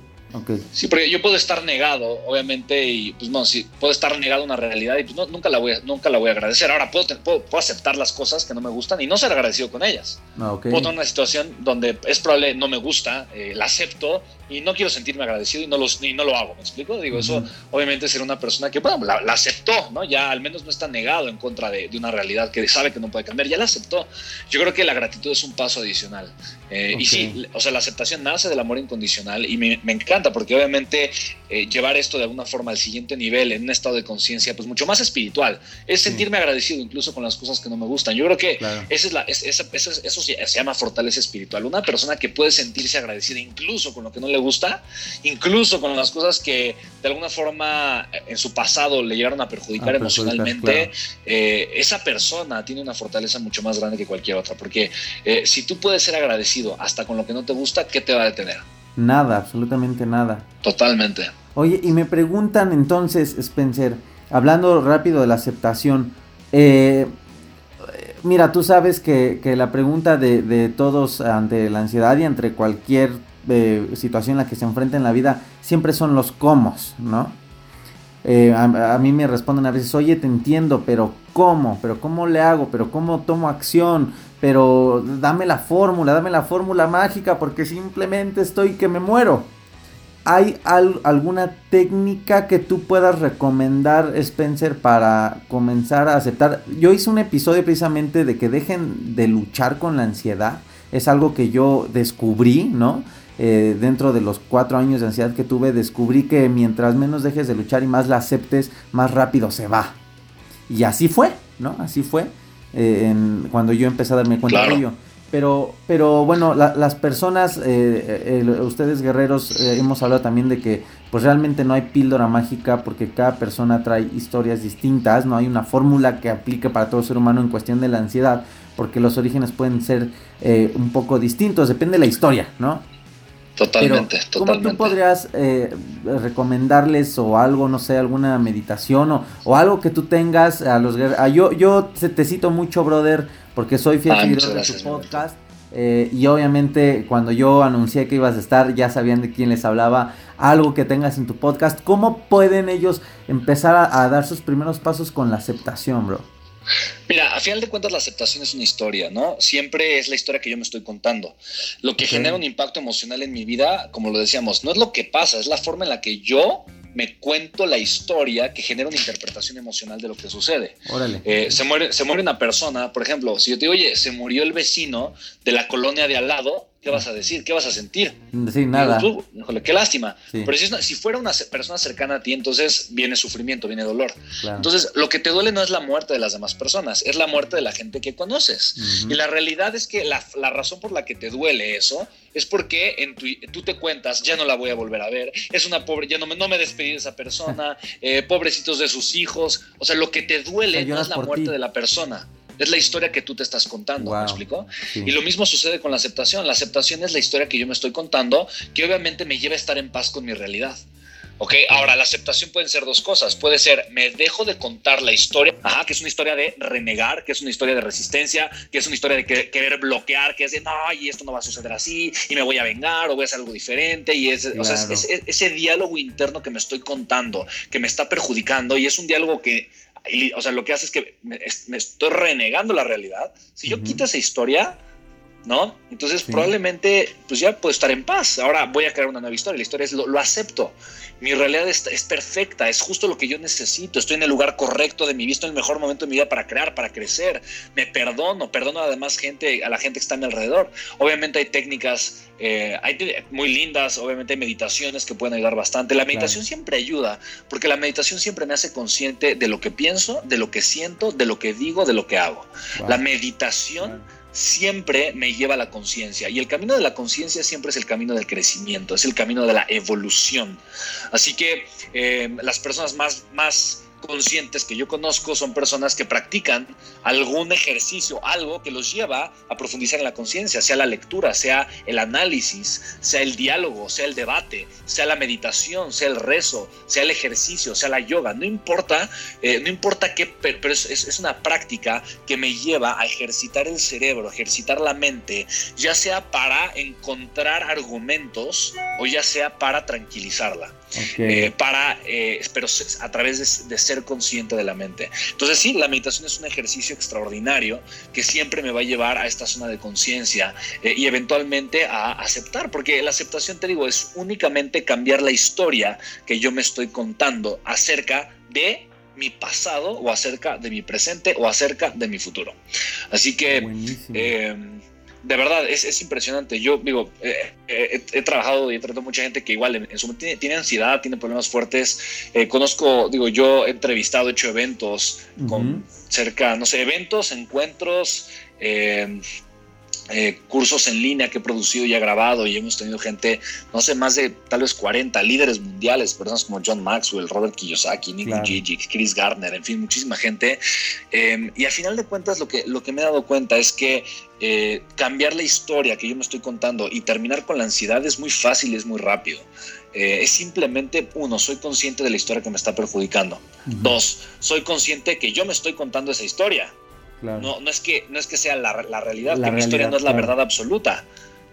Sí, porque yo puedo estar negado, obviamente, y pues no, sí, puedo estar negado a una realidad y pues no, nunca, la voy a, nunca la voy a agradecer. Ahora puedo, puedo, aceptar las cosas que no me gustan y no ser agradecido con ellas. Ah, puedo tener una situación donde es probable no me gusta, eh, la acepto y no quiero sentirme agradecido y no, los, y no lo hago, ¿me explico? Digo, eso obviamente ser una persona que, bueno, la, aceptó, ¿no? Ya al menos no está negado en contra de, de, una realidad que sabe que no puede cambiar, ya la aceptó. Yo creo que la gratitud es un paso adicional. Eh, y sí, o sea, la aceptación nace del amor incondicional y me, me encanta porque obviamente eh, llevar esto de alguma forma al siguiente nivel, en un estado de conciencia, pues mucho más espiritual, es sentirme agradecido incluso con las cosas que no me gustan. Yo creo que esa es la, eso se llama fortaleza espiritual. Una persona que puede sentirse agradecida incluso con lo que no le gusta, incluso con las cosas que de alguna forma en su pasado le llegaron a perjudicar emocionalmente, eh, esa persona tiene una fortaleza mucho más grande que cualquier otra. Porque si tú puedes ser agradecido, hasta con lo que no te gusta, ¿qué te va a detener? Nada, absolutamente nada. Totalmente. Oye, y me preguntan entonces, Spencer, hablando rápido de la aceptación, eh, mira, tú sabes que, la pregunta de, todos ante la ansiedad y ante cualquier eh, situación en la que se enfrenta en la vida, siempre son los cómo, ¿no? Eh, a, a, mí me responden a veces, oye, te entiendo, pero ¿cómo? ¿Pero cómo le hago? ¿Pero cómo tomo acción? pero dame la fórmula, dame la fórmula mágica porque simplemente estoy que me muero. ¿Hay alguna técnica que tú puedas recomendar, Spencer, para comenzar a aceptar? Yo hice un episodio precisamente de que dejen de luchar con la ansiedad. Es algo que yo descubrí, ¿no? Eh, dentro de los cuatro años de ansiedad que tuve, descubrí que mientras menos dejes de luchar y más la aceptes, más rápido se va. Y así fue, ¿no? Así fue. Eh, cuando yo empecé a darme cuenta de ello. Pero, pero bueno, las personas, eh, eh, ustedes guerreros, hemos hablado también de que pues realmente no hay píldora mágica porque cada persona trae historias distintas, no hay una fórmula que aplique para todo ser humano en cuestión de la ansiedad, porque los orígenes pueden ser un poco distintos, depende de la historia, ¿no? Totalmente, ¿Cómo tú podrías eh, recomendarles o algo, no sé, alguna meditación o, algo que tú tengas a los yo, yo te cito mucho, brother, porque soy fiel ah, seguidor de tu podcast. Eh, y obviamente cuando yo anuncié que ibas a estar, ya sabían de quién les hablaba. Algo que tengas en tu podcast. ¿Cómo pueden ellos empezar a dar sus primeros pasos con la aceptación, bro? Mira, a final de cuentas la aceptación es una historia, ¿no? Siempre es la historia que yo me estoy contando. Lo que genera un impacto emocional en mi vida, como lo decíamos, no es lo que pasa, es la forma en la que yo me cuento la historia que genera una interpretación emocional de lo que sucede. Órale. Eh, se, muere, se muere una persona, por ejemplo, si yo te digo, oye, se murió el vecino de la colonia de al lado, ¿qué vas a decir? ¿Qué vas a sentir? Sí, nada. Tú, híjole, qué lástima. Sí. Pero si, es una- si fuera una persona cercana a ti, entonces viene sufrimiento, viene dolor. Claro. Entonces, lo que te duele no es la muerte de las demás personas, es la muerte de la gente que conoces. Ujú. Y la realidad es que la, la razón por la que te duele eso es porque en tu- tú te cuentas, ya no la voy a volver a ver, es una pobre, ya no me, no me despedí de esa persona, eh, pobrecitos de sus hijos. O sea, lo que te O duele sea, no es la muerte ti. de la persona. Es la historia que tú te estás contando, Wow. ¿me explico? Sí. Y lo mismo sucede con la aceptación. La aceptación es la historia que yo me estoy contando, que obviamente me lleva a estar en paz con mi realidad. ¿Ok? Ahora, la aceptación pueden ser dos cosas. Puede ser, me dejo de contar la historia, ajá, que es una historia de renegar, que es una historia de resistencia, que es una historia de que- querer bloquear, que es de, no, y esto no va a suceder así, y me voy a vengar, o voy a hacer algo diferente, y es, o sea, es- Claro. es- es- ese diálogo interno que me estoy contando, que me está perjudicando, y es un diálogo que, y, o sea, lo que hace es que me, me estoy renegando la realidad. Si yo Ujú. quito esa historia, ¿no? Entonces Sí. probablemente pues ya puedo estar en paz. Ahora voy a crear una nueva historia. La historia es lo, lo acepto. Mi realidad es, es perfecta, es justo lo que yo necesito. Estoy en el lugar correcto de mi vida, estoy en el mejor momento de mi vida para crear, para crecer. Me perdono, perdono a la demás gente, a la gente que está a mi alrededor. Obviamente hay técnicas eh, hay muy lindas, obviamente hay meditaciones que pueden ayudar bastante. La meditación siempre ayuda, porque la meditación siempre me hace consciente de lo que pienso, de lo que siento, de lo que digo, de lo que hago. Wow. La meditación siempre me lleva a la conciencia y el camino de la conciencia siempre es el camino del crecimiento, es el camino de la evolución. Así que eh, las personas más, más conscientes que yo conozco son personas que practican algún ejercicio, algo que los lleva a profundizar en la conciencia, sea la lectura, sea el análisis, sea el diálogo, sea el debate, sea la meditación, sea el rezo, sea el ejercicio, sea la yoga, no importa, eh, no importa qué, pero, es, es- una práctica que me lleva a ejercitar el cerebro, ejercitar la mente, ya sea para encontrar argumentos o ya sea para tranquilizarla. Eh, para, eh, pero a través de, de ser consciente de la mente. Entonces sí, la meditación es un ejercicio extraordinario que siempre me va a llevar a esta zona de conciencia eh, y eventualmente a aceptar, porque la aceptación, te digo, es únicamente cambiar la historia que yo me estoy contando acerca de mi pasado o acerca de mi presente o acerca de mi futuro. Así que... Eh, de verdad, es, es impresionante. Yo digo, eh, eh, he, he trabajado y he tratado a mucha gente que igual en, en su, tiene, tiene ansiedad, tiene problemas fuertes. Eh, conozco, digo, yo he entrevistado, he hecho eventos con cerca, no sé, eventos, encuentros, eh, cursos en línea que he producido y he grabado y hemos tenido gente, no sé, más de tal vez 40 líderes mundiales, personas como John Maxwell, Robert Kiyosaki, Nick Claro. Gigi, Chris Gardner, en fin, muchísima gente. Eh, y a final de cuentas lo que, lo que me he dado cuenta es que eh, cambiar la historia que yo me estoy contando y terminar con la ansiedad es muy fácil y es muy rápido. Eh, es simplemente, uno, soy consciente de la historia que me está perjudicando. Ujú. Dos, soy consciente que yo me estoy contando esa historia. Claro. No, no, es, que, no es que sea la, la realidad, La que mi historia no es la claro. verdad absoluta.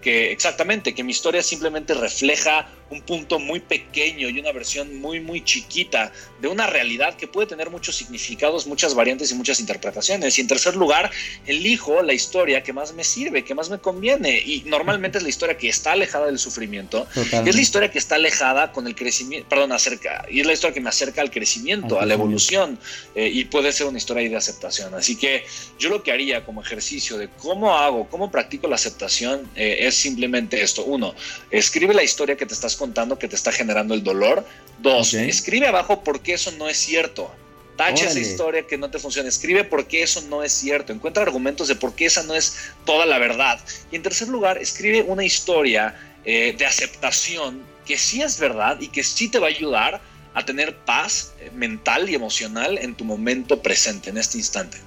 Que exactamente, que mi historia simplemente refleja un punto muy pequeño y una versión muy, muy chiquita de una realidad que puede tener muchos significados, muchas variantes y muchas interpretaciones. Y en tercer lugar, elijo la historia que más me sirve, que más me conviene. Y normalmente es la historia que está alejada del sufrimiento, y Totalmente. es la historia que está alejada con el crecimiento, perdón, acerca, y es la historia que me acerca al crecimiento, Al a la evolución, eh, y puede ser una historia de aceptación. Así que yo lo que haría como ejercicio de cómo hago, cómo practico la aceptación, eh, es simplemente esto. Uno, escribe la historia que te estás contando que te está generando el dolor. Dos, escribe abajo por qué eso no es cierto. Tacha esa historia que no te funciona. Escribe por qué eso no es cierto. Encuentra argumentos de por qué esa no es toda la verdad. Y en tercer lugar, escribe una historia eh, de aceptación que sí es verdad y que sí te va a ayudar a tener paz eh, mental y emocional en tu momento presente, en este instante.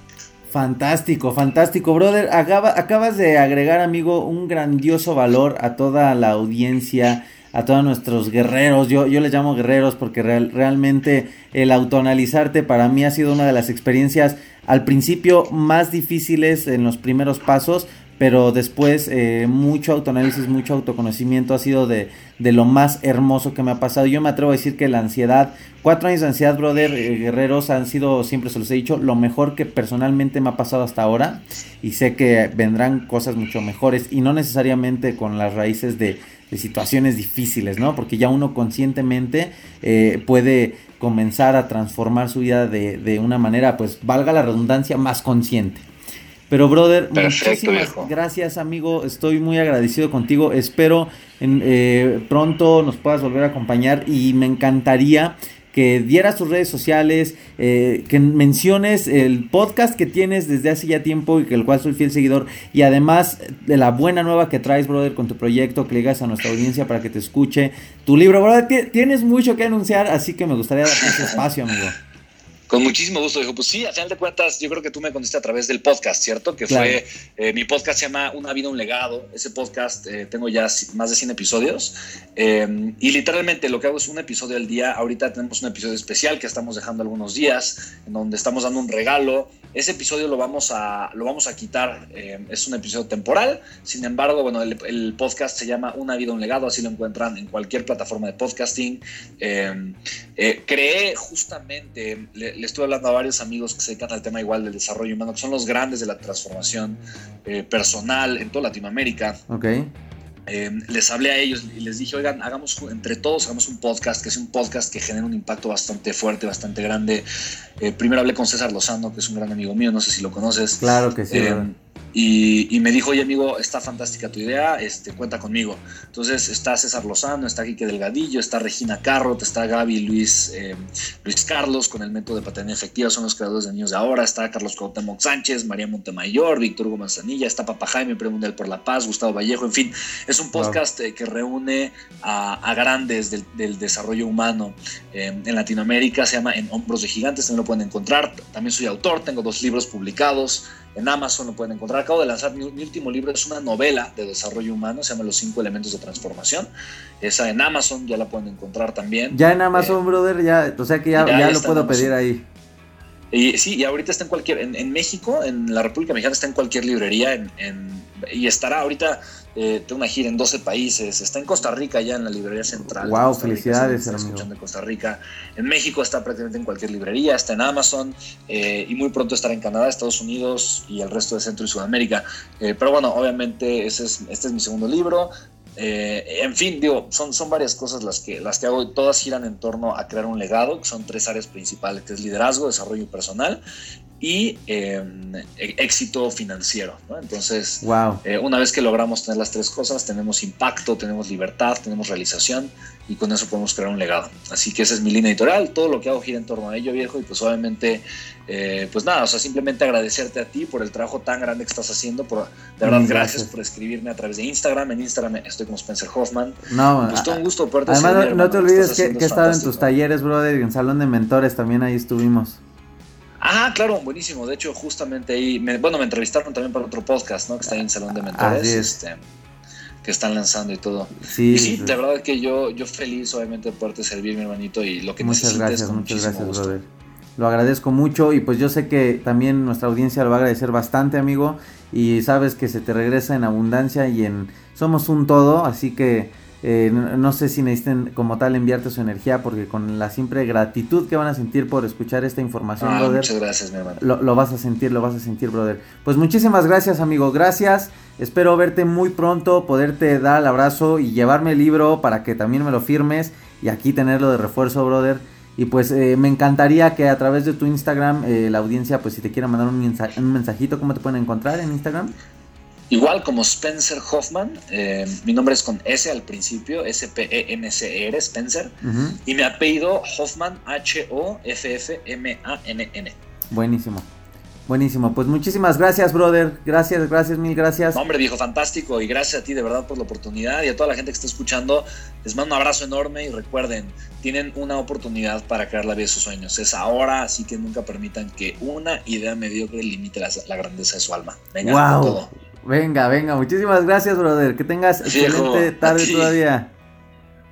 Fantástico, fantástico, brother. Acaba- acabas de agregar, amigo, un grandioso valor a toda la audiencia, a todos nuestros guerreros. Yo, yo les llamo guerreros porque real- realmente el autoanalizarte para mí ha sido una de las experiencias al principio más difíciles en los primeros pasos, pero después eh, mucho autoanálisis, mucho autoconocimiento ha sido de, de lo más hermoso que me ha pasado. Yo me atrevo a decir que la ansiedad, cuatro años de ansiedad, brother, eh, guerreros, han sido, siempre se los he dicho, lo mejor que personalmente me ha pasado hasta ahora. Y sé que vendrán cosas mucho mejores y no necesariamente con las raíces de, situaciones difíciles, ¿no? Porque ya uno conscientemente eh, puede comenzar a transformar su vida de, de una manera, pues valga la redundancia, más consciente. Pero, brother, muchísimas gracias, amigo. Estoy muy agradecido contigo. Espero en, eh, pronto nos puedas volver a acompañar y me encantaría que dieras tus redes sociales, eh, que menciones el podcast que tienes desde hace ya tiempo y que el cual soy fiel seguidor y además de la buena nueva que traes, brother, con tu proyecto, que le digas a nuestra audiencia para que te escuche. Tu libro, brother, tienes mucho que anunciar, así que me gustaría darte ese espacio, amigo. Con muchísimo gusto, dijo, pues sí, a final de cuentas, yo creo que tú me contestaste a través del podcast, ¿cierto? Que fue, eh, mi podcast se llama Una vida, un legado. Ese podcast eh, tengo ya más de 100 episodios. Em, y literalmente lo que hago es un episodio al día. Ahorita tenemos un episodio especial que estamos dejando algunos días, en donde estamos dando un regalo. Ese episodio lo vamos a, lo vamos a quitar. Em, es un episodio temporal. Sin embargo, bueno, el, podcast se llama Una vida, un legado. Así lo encuentran en cualquier plataforma de podcasting. Em, eh, creé justamente le estuve hablando a varios amigos que se dedican al tema igual del desarrollo humano, que son los grandes de la transformación eh, personal en toda Latinoamérica. Ok. Eh, les hablé a ellos y les dije, oigan, hagamos entre todos, hagamos un podcast, que es un podcast que genera un impacto bastante fuerte, bastante grande. Eh, primero hablé con César Lozano, que es un gran amigo mío, no sé si lo conoces. Claro que sí. Y, me dijo, oye amigo, está fantástica tu idea, este, cuenta conmigo. Entonces está César Lozano, está Quique Delgadillo, está Regina Carrot, está Gaby Luis, eh, Luis Carlos con el método de paternidad efectiva, son los creadores de Niños de Ahora, está Carlos Cuauhtémoc Sánchez, María Montemayor, Víctor Hugo Manzanilla, está Papa Jaime, Premio por la Paz, Gustavo Vallejo, en fin, es un podcast eh, que reúne a, grandes del, desarrollo humano eh, en Latinoamérica, se llama En Hombros de Gigantes, también lo pueden encontrar, también soy autor, tengo dos libros publicados, en Amazon lo pueden encontrar. Acabo de lanzar mi, último libro, es una novela de desarrollo humano, se llama Los cinco elementos de transformación. Esa en Amazon ya la pueden encontrar también. Ya en Amazon, eh, brother, ya, o sea que ya, ya, lo puedo pedir ahí. Y, sí, y ahorita está en cualquier, en, México, en la República Mexicana está en cualquier librería, en, y estará ahorita eh, tengo una gira en 12 países, está en Costa Rica ya en la librería central. Wow, felicidades, está escuchando en Costa Rica. En México está prácticamente en cualquier librería, está en Amazon eh, y muy pronto estará en Canadá, Estados Unidos y el resto de Centro y Sudamérica. Eh, pero bueno, obviamente ese es, este es mi segundo libro. En fin, digo, son, son varias cosas las que, las que hago y todas giran en torno a crear un legado, que son tres áreas principales, que es liderazgo, desarrollo personal y em, e, éxito financiero. Entonces, eh, una vez que logramos tener las tres cosas, tenemos impacto, tenemos libertad, tenemos realización y con eso podemos crear un legado. Así que esa es mi línea editorial, todo lo que hago gira en torno a ello, viejo, y pues obviamente, eh, pues nada, o sea, simplemente agradecerte a ti por el trabajo tan grande que estás haciendo, por, de verdad, gracias. por escribirme a través de Instagram, en Instagram estoy como Spencer Hoffman. No, pues todo un gusto Además, no, te olvides que, que he estado en tus talleres, brother, y en Salón de Mentores también ahí estuvimos. Ah, claro, buenísimo. De hecho, justamente ahí, bueno, me entrevistaron también para otro podcast, ¿no? Que está ahí en Salón de Mentores. Este, que están lanzando y todo. Sí, y sí, de verdad que yo, yo feliz, obviamente, de poderte servir, mi hermanito, y lo que muchas necesites. Gracias, muchas gracias, brother. Lo agradezco mucho y pues yo sé que también nuestra audiencia lo va a agradecer bastante, amigo. Y sabes que se te regresa en abundancia y en somos un todo, así que eh, no, sé si necesiten como tal enviarte su energía porque con la simple gratitud que van a sentir por escuchar esta información, ah, brother. Muchas gracias, mi hermano. Lo, vas a sentir, lo vas a sentir, brother. Pues muchísimas gracias, amigo. Gracias. Espero verte muy pronto, poderte dar el abrazo y llevarme el libro para que también me lo firmes y aquí tenerlo de refuerzo, brother. Y pues eh, me encantaría que a través de tu Instagram eh, la audiencia, pues si te quiera mandar un, un mensajito, ¿cómo te pueden encontrar en Instagram? Igual como Spencer Hoffman, eh, mi nombre es con S al principio, S-P-E-N-C-R, Spencer, y mi apellido Hoffman, H-O-F-F-M-A-N-N. Buenísimo. Buenísimo, pues muchísimas gracias, brother. Gracias, gracias, mil gracias. hombre, viejo, fantástico. Y gracias a ti, de verdad, por la oportunidad. Y a toda la gente que está escuchando, les mando un abrazo enorme. Y recuerden, tienen una oportunidad para crear la vida de sus sueños. Es ahora, así que nunca permitan que una idea mediocre limite la, grandeza de su alma. Venga, wow. todo. Venga, venga, muchísimas gracias, brother. Que tengas excelente tarde todavía.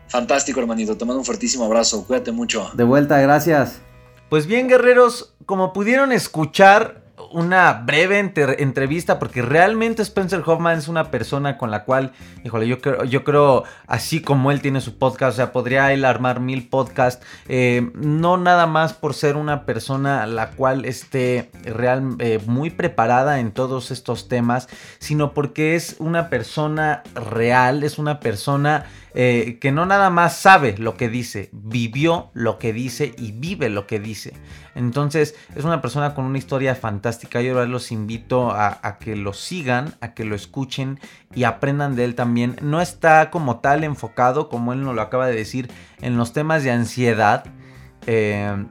Fantástico, hermanito. Te mando un fuertísimo abrazo. Cuídate mucho. De vuelta, gracias. Pues bien, guerreros, como pudieron escuchar, una breve entrevista porque realmente Spencer Hoffman es una persona con la cual, híjole, yo creo, yo creo así como él tiene su podcast, o sea, podría él armar mil podcasts, eh, no nada más por ser una persona la cual esté real, eh, muy preparada en todos estos temas, sino porque es una persona real, es una persona eh, que no nada más sabe lo que dice, vivió lo que dice y vive lo que dice. Entonces es una persona con una historia fantástica. Yo los invito a, que lo sigan, a que lo escuchen y aprendan de él también. No está como tal enfocado, como él nos lo acaba de decir, en los temas de ansiedad. Eh,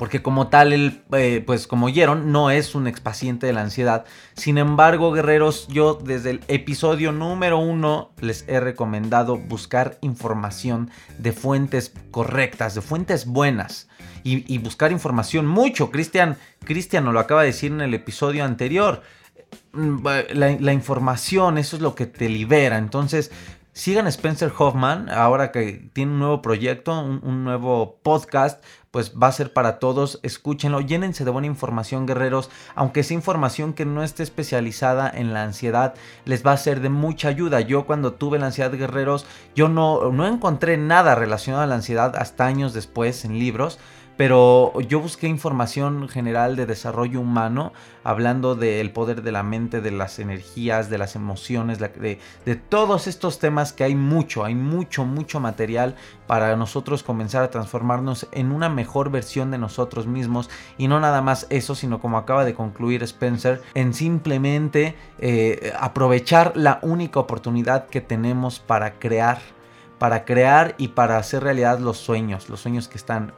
porque como tal, él, eh, pues como oyeron, no es un expaciente de la ansiedad. Sin embargo, guerreros, yo desde el episodio número uno les he recomendado buscar información de fuentes correctas, de fuentes buenas. Y, buscar información mucho. Cristian, Cristian nos lo acaba de decir en el episodio anterior. Mm, la, información, eso es lo que te libera. Entonces, sigan a Spencer Hoffman, ahora que tiene un nuevo proyecto, un, nuevo podcast, pues va a ser para todos. Escúchenlo, llénense de buena información, guerreros. Aunque sea información que no esté especializada en la ansiedad, les va a ser de mucha ayuda. Yo cuando tuve la ansiedad, guerreros, yo no, no encontré nada relacionado a la ansiedad hasta años después en libros pero yo busqué información general de desarrollo humano, hablando del poder de la mente, de las energías, de las emociones, de, todos estos temas que hay mucho, hay mucho, mucho material para nosotros comenzar a transformarnos en una mejor versión de nosotros mismos. Y no nada más eso, sino como acaba de concluir Spencer, en simplemente eh, aprovechar la única oportunidad que tenemos para crear para crear y para hacer realidad los sueños, los sueños que están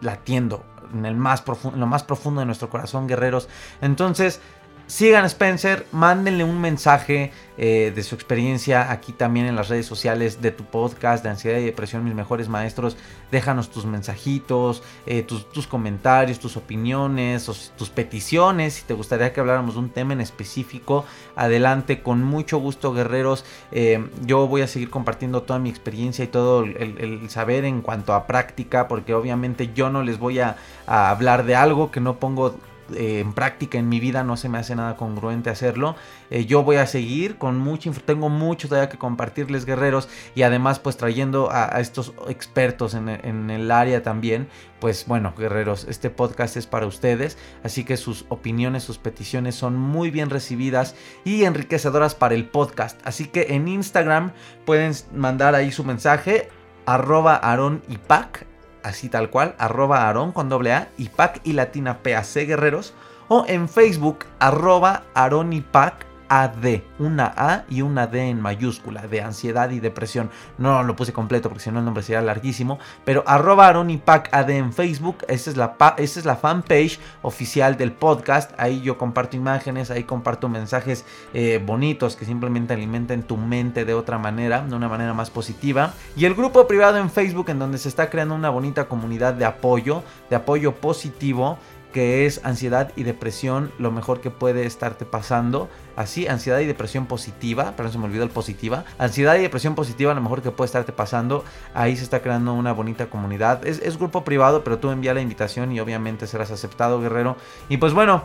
latiendo en, el más profundo, en lo más profundo de nuestro corazón, guerreros. Entonces, sigan a Spencer, mándenle un mensaje eh, de su experiencia aquí también en las redes sociales de tu podcast de ansiedad y depresión, mis mejores maestros. Déjanos tus mensajitos, eh, tus, comentarios, tus opiniones, tus peticiones. Si te gustaría que habláramos de un tema en específico, adelante, con mucho gusto, guerreros. Eh, yo voy a seguir compartiendo toda mi experiencia y todo el, saber en cuanto a práctica, porque obviamente yo no les voy a hablar de algo que no pongo eh, en práctica en mi vida no se me hace nada congruente hacerlo. Eh, yo voy a seguir con mucho, tengo mucho todavía que compartirles guerreros y además pues trayendo a, estos expertos en, el área también. Pues bueno guerreros, este podcast es para ustedes, así que sus opiniones, sus peticiones son muy bien recibidas y enriquecedoras para el podcast. Así que en Instagram pueden mandar ahí su mensaje arroba Aaron y Pac así tal cual, arroba Aarón con doble A y Pac y latina PAC Guerreros, o en Facebook, arroba Aarón y Pac AD, una A y una D en mayúscula, de ansiedad y depresión. No lo puse completo porque si no el nombre sería larguísimo, pero arroba Aronipac AD en Facebook, esa es, la, esa es la fanpage oficial del podcast. Ahí yo comparto imágenes, ahí comparto mensajes eh, bonitos que simplemente alimenten tu mente de otra manera, de una manera más positiva. Y el grupo privado en Facebook en donde se está creando una bonita comunidad de apoyo, de apoyo positivo que es ansiedad y depresión, lo mejor que puede estarte pasando. Así, ansiedad y depresión positiva, pero se me olvidó el positiva. Ansiedad y depresión positiva, lo mejor que puede estarte pasando. Ahí se está creando una bonita comunidad. Es, grupo privado, pero tú envía la invitación y obviamente serás aceptado, guerrero. Y pues bueno,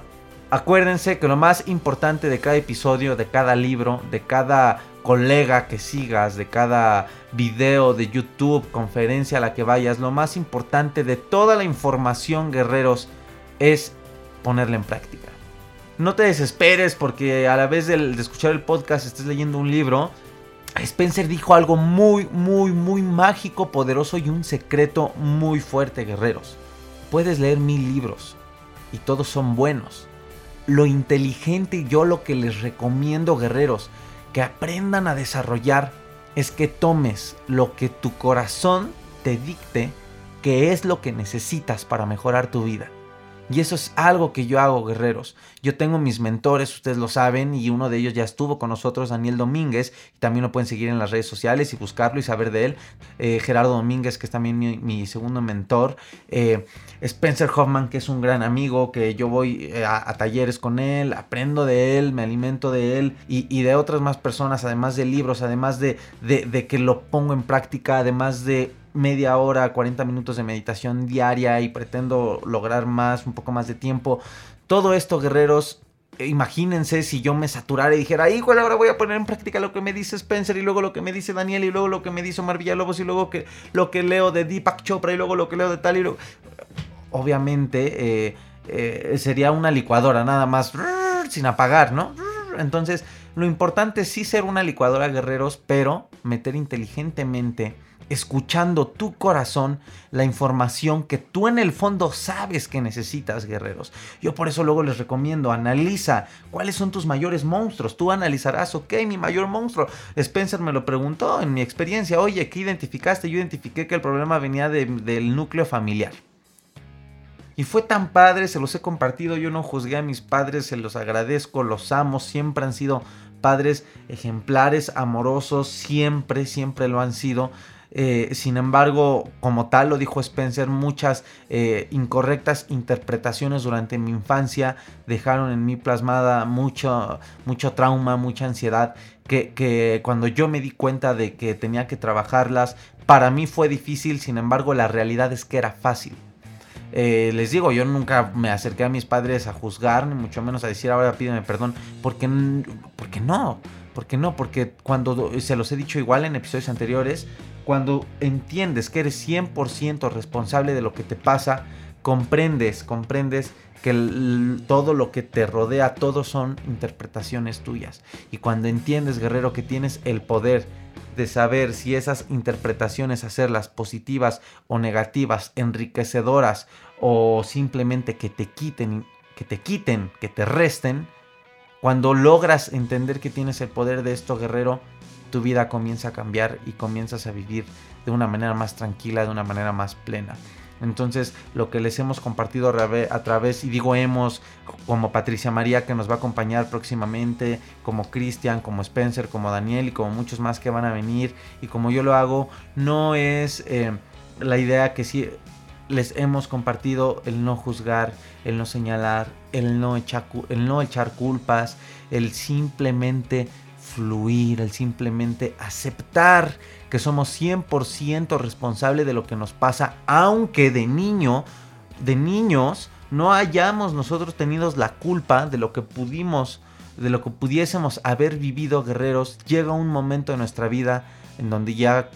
acuérdense que lo más importante de cada episodio, de cada libro, de cada colega que sigas, de cada video de YouTube, conferencia a la que vayas, lo más importante de toda la información, guerreros, es ponerla en práctica. No te desesperes porque a la vez de, escuchar el podcast estés leyendo un libro. Spencer dijo algo muy, muy, muy mágico, poderoso y un secreto muy fuerte, guerreros. Puedes leer mil libros y todos son buenos. Lo inteligente yo lo que les recomiendo, guerreros, que aprendan a desarrollar es que tomes lo que tu corazón te dicte que es lo que necesitas para mejorar tu vida. Y eso es algo que yo hago, guerreros. Yo tengo mis mentores, ustedes lo saben, y uno de ellos ya estuvo con nosotros, Daniel Domínguez. Y también lo pueden seguir en las redes sociales y buscarlo y saber de él. Eh, Gerardo Domínguez, que es también mi, segundo mentor. Eh, Spencer Hoffman, que es un gran amigo, que yo voy eh, a, talleres con él, aprendo de él, me alimento de él y, de otras más personas, además de libros, además de, de que lo pongo en práctica, además de media hora, 40 minutos de meditación diaria y pretendo lograr más, un poco más de tiempo. Todo esto, guerreros, imagínense si yo me saturara y dijera, híjole, ahora voy a poner en práctica lo que me dice Spencer y luego lo que me dice Daniel y luego lo que me dice Omar Villalobos y luego que, lo que leo de Deepak Chopra y luego lo que leo de tal y luego... Obviamente eh, eh, sería una licuadora nada más sin apagar, ¿no? Entonces, lo importante es sí ser una licuadora, guerreros, pero meter inteligentemente escuchando tu corazón la información que tú en el fondo sabes que necesitas, guerreros. Yo por eso luego les recomiendo, analiza cuáles son tus mayores monstruos. Tú analizarás, ok, mi mayor monstruo. Spencer me lo preguntó en mi experiencia, oye, ¿qué identificaste? Yo identifiqué que el problema venía del núcleo familiar. Y fue tan padre, se los he compartido, yo no juzgué a mis padres, se los agradezco, los amo, siempre han sido padres ejemplares, amorosos, siempre, siempre lo han sido. Eh, sin embargo, como tal lo dijo Spencer, muchas eh, incorrectas interpretaciones durante mi infancia dejaron en mí plasmada mucho, mucho trauma, mucha ansiedad, que, que cuando yo me di cuenta de que tenía que trabajarlas, para mí fue difícil, sin embargo la realidad es que era fácil. Eh, les digo, yo nunca me acerqué a mis padres a juzgar, ni mucho menos a decir ahora pídeme perdón, porque, porque no, porque no, porque cuando se los he dicho igual en episodios anteriores, cuando entiendes que eres 100% responsable de lo que te pasa, comprendes, comprendes que todo lo que te rodea, todo son interpretaciones tuyas. Y cuando entiendes, guerrero, que tienes el poder de saber si esas interpretaciones hacerlas positivas o negativas, enriquecedoras o simplemente que te quiten, que te quiten, que te resten, cuando logras entender que tienes el poder de esto, guerrero, tu vida comienza a cambiar y comienzas a vivir de una manera más tranquila, de una manera más plena. Entonces, lo que les hemos compartido a través, y digo hemos, como Patricia María que nos va a acompañar próximamente, como Cristian, como Spencer, como Daniel y como muchos más que van a venir, y como yo lo hago, no es eh, la idea que sí les hemos compartido el no juzgar, el no señalar, el no echar, el no echar culpas, el simplemente fluir, el simplemente aceptar que somos 100% responsables de lo que nos pasa, aunque de niño, de niños, no hayamos nosotros tenido la culpa de lo que pudimos, de lo que pudiésemos haber vivido, guerreros. Llega un momento en nuestra vida en donde ya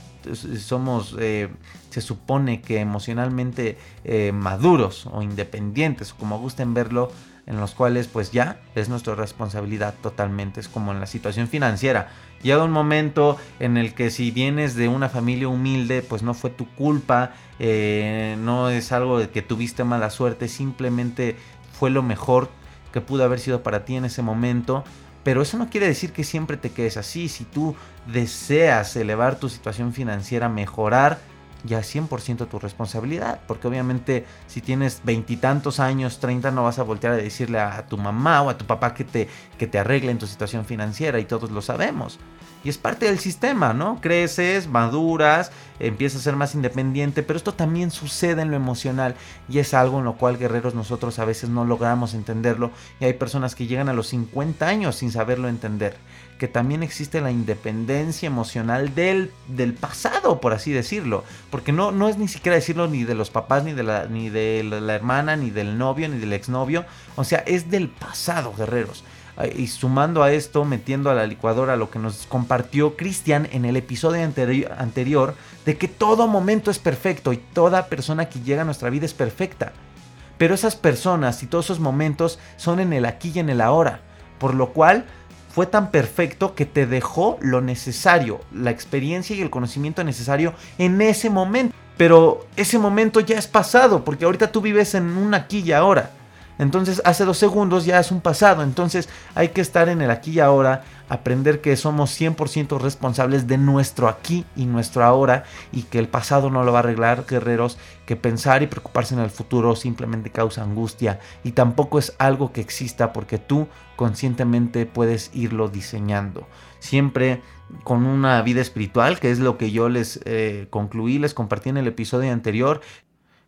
somos, eh, se supone que emocionalmente eh, maduros o independientes, como gusten verlo, en los cuales pues ya es nuestra responsabilidad totalmente, es como en la situación financiera. Llega un momento en el que si vienes de una familia humilde, pues no fue tu culpa, eh, no es algo de que tuviste mala suerte, simplemente fue lo mejor que pudo haber sido para ti en ese momento. Pero eso no quiere decir que siempre te quedes así. Si tú deseas elevar tu situación financiera, mejorar, ya 100% tu responsabilidad, porque obviamente si tienes veintitantos años, 30, no vas a voltear a decirle a tu mamá o a tu papá que te, que te arreglen tu situación financiera y todos lo sabemos. Y es parte del sistema, ¿no? Creces, maduras, empiezas a ser más independiente, pero esto también sucede en lo emocional y es algo en lo cual guerreros nosotros a veces no logramos entenderlo y hay personas que llegan a los 50 años sin saberlo entender que también existe la independencia emocional del, del pasado, por así decirlo. Porque no, no es ni siquiera decirlo ni de los papás, ni de, la, ni de la hermana, ni del novio, ni del exnovio. O sea, es del pasado, guerreros. Y sumando a esto, metiendo a la licuadora lo que nos compartió Cristian en el episodio anterior, de que todo momento es perfecto y toda persona que llega a nuestra vida es perfecta. Pero esas personas y todos esos momentos son en el aquí y en el ahora. Por lo cual fue tan perfecto que te dejó lo necesario, la experiencia y el conocimiento necesario en ese momento. Pero ese momento ya es pasado, porque ahorita tú vives en un aquí y ahora. Entonces hace dos segundos ya es un pasado. Entonces hay que estar en el aquí y ahora, aprender que somos 100% responsables de nuestro aquí y nuestro ahora y que el pasado no lo va a arreglar, guerreros, que pensar y preocuparse en el futuro simplemente causa angustia y tampoco es algo que exista porque tú conscientemente puedes irlo diseñando. Siempre con una vida espiritual, que es lo que yo les eh, concluí, les compartí en el episodio anterior,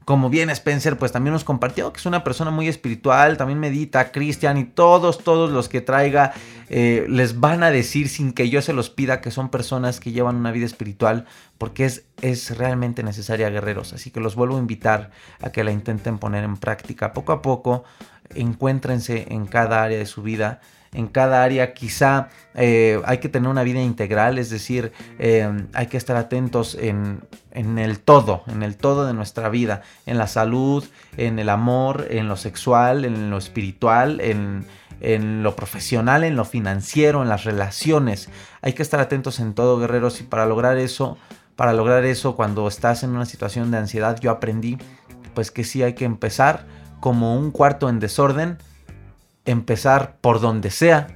como bien Spencer, pues también nos compartió que es una persona muy espiritual, también medita, Cristian y todos, todos los que traiga eh, les van a decir sin que yo se los pida que son personas que llevan una vida espiritual porque es, es realmente necesaria, guerreros. Así que los vuelvo a invitar a que la intenten poner en práctica poco a poco, encuéntrense en cada área de su vida en cada área. Quizá eh, hay que tener una vida integral, es decir, eh, hay que estar atentos en, el todo, en el todo de nuestra vida, en la salud, en el amor, en lo sexual, en lo espiritual, en, en lo profesional, en lo financiero, en las relaciones. Hay que estar atentos en todo, guerreros, y para lograr eso, para lograr eso, cuando estás en una situación de ansiedad, yo aprendí, pues que sí hay que empezar como un cuarto en desorden, empezar por donde sea,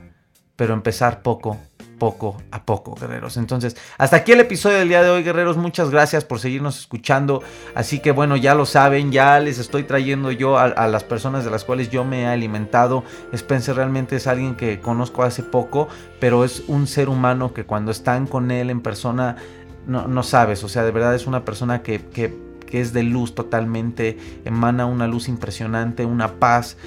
pero empezar poco, poco a poco, guerreros. Entonces, hasta aquí el episodio del día de hoy, guerreros. Muchas gracias por seguirnos escuchando. Así que bueno, ya lo saben, ya les estoy trayendo yo a, las personas de las cuales yo me he alimentado. Spencer realmente es alguien que conozco hace poco, pero es un ser humano que cuando están con él en persona, no, no sabes, o sea, de verdad es una persona que, que que es de luz totalmente, emana una luz impresionante, una paz,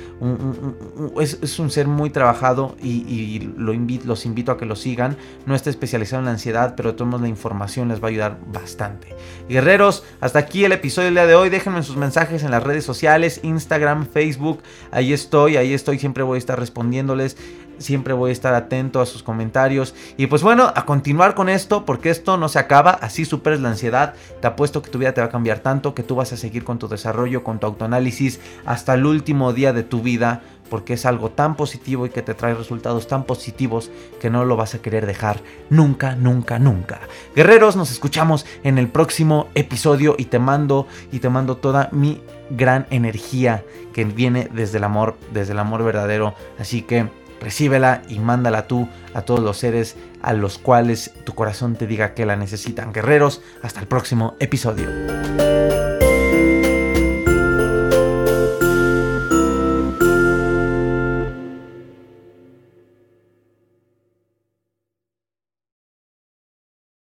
es, un ser muy trabajado y, lo invito, los invito a que lo sigan. No está especializado en la ansiedad, pero todos la información les va a ayudar bastante. Guerreros, hasta aquí el episodio del día de hoy. Déjenme sus mensajes en las redes sociales, Instagram, Facebook. Ahí estoy, ahí estoy, siempre voy a estar respondiéndoles. Siempre voy a estar atento a sus comentarios. Y pues bueno, a continuar con esto, porque esto no se acaba. Así superes la ansiedad. Te apuesto que tu vida te va a cambiar tanto que tú vas a seguir con tu desarrollo, con tu autoanálisis hasta el último día de tu vida. Porque es algo tan positivo y que te trae resultados tan positivos que no lo vas a querer dejar nunca, nunca, nunca. Guerreros, nos escuchamos en el próximo episodio y te mando y te mando toda mi gran energía que viene desde el amor, desde el amor verdadero. Así que recíbela y mándala tú a todos los seres a los cuales tu corazón te diga que la necesitan. Guerreros, hasta el próximo episodio.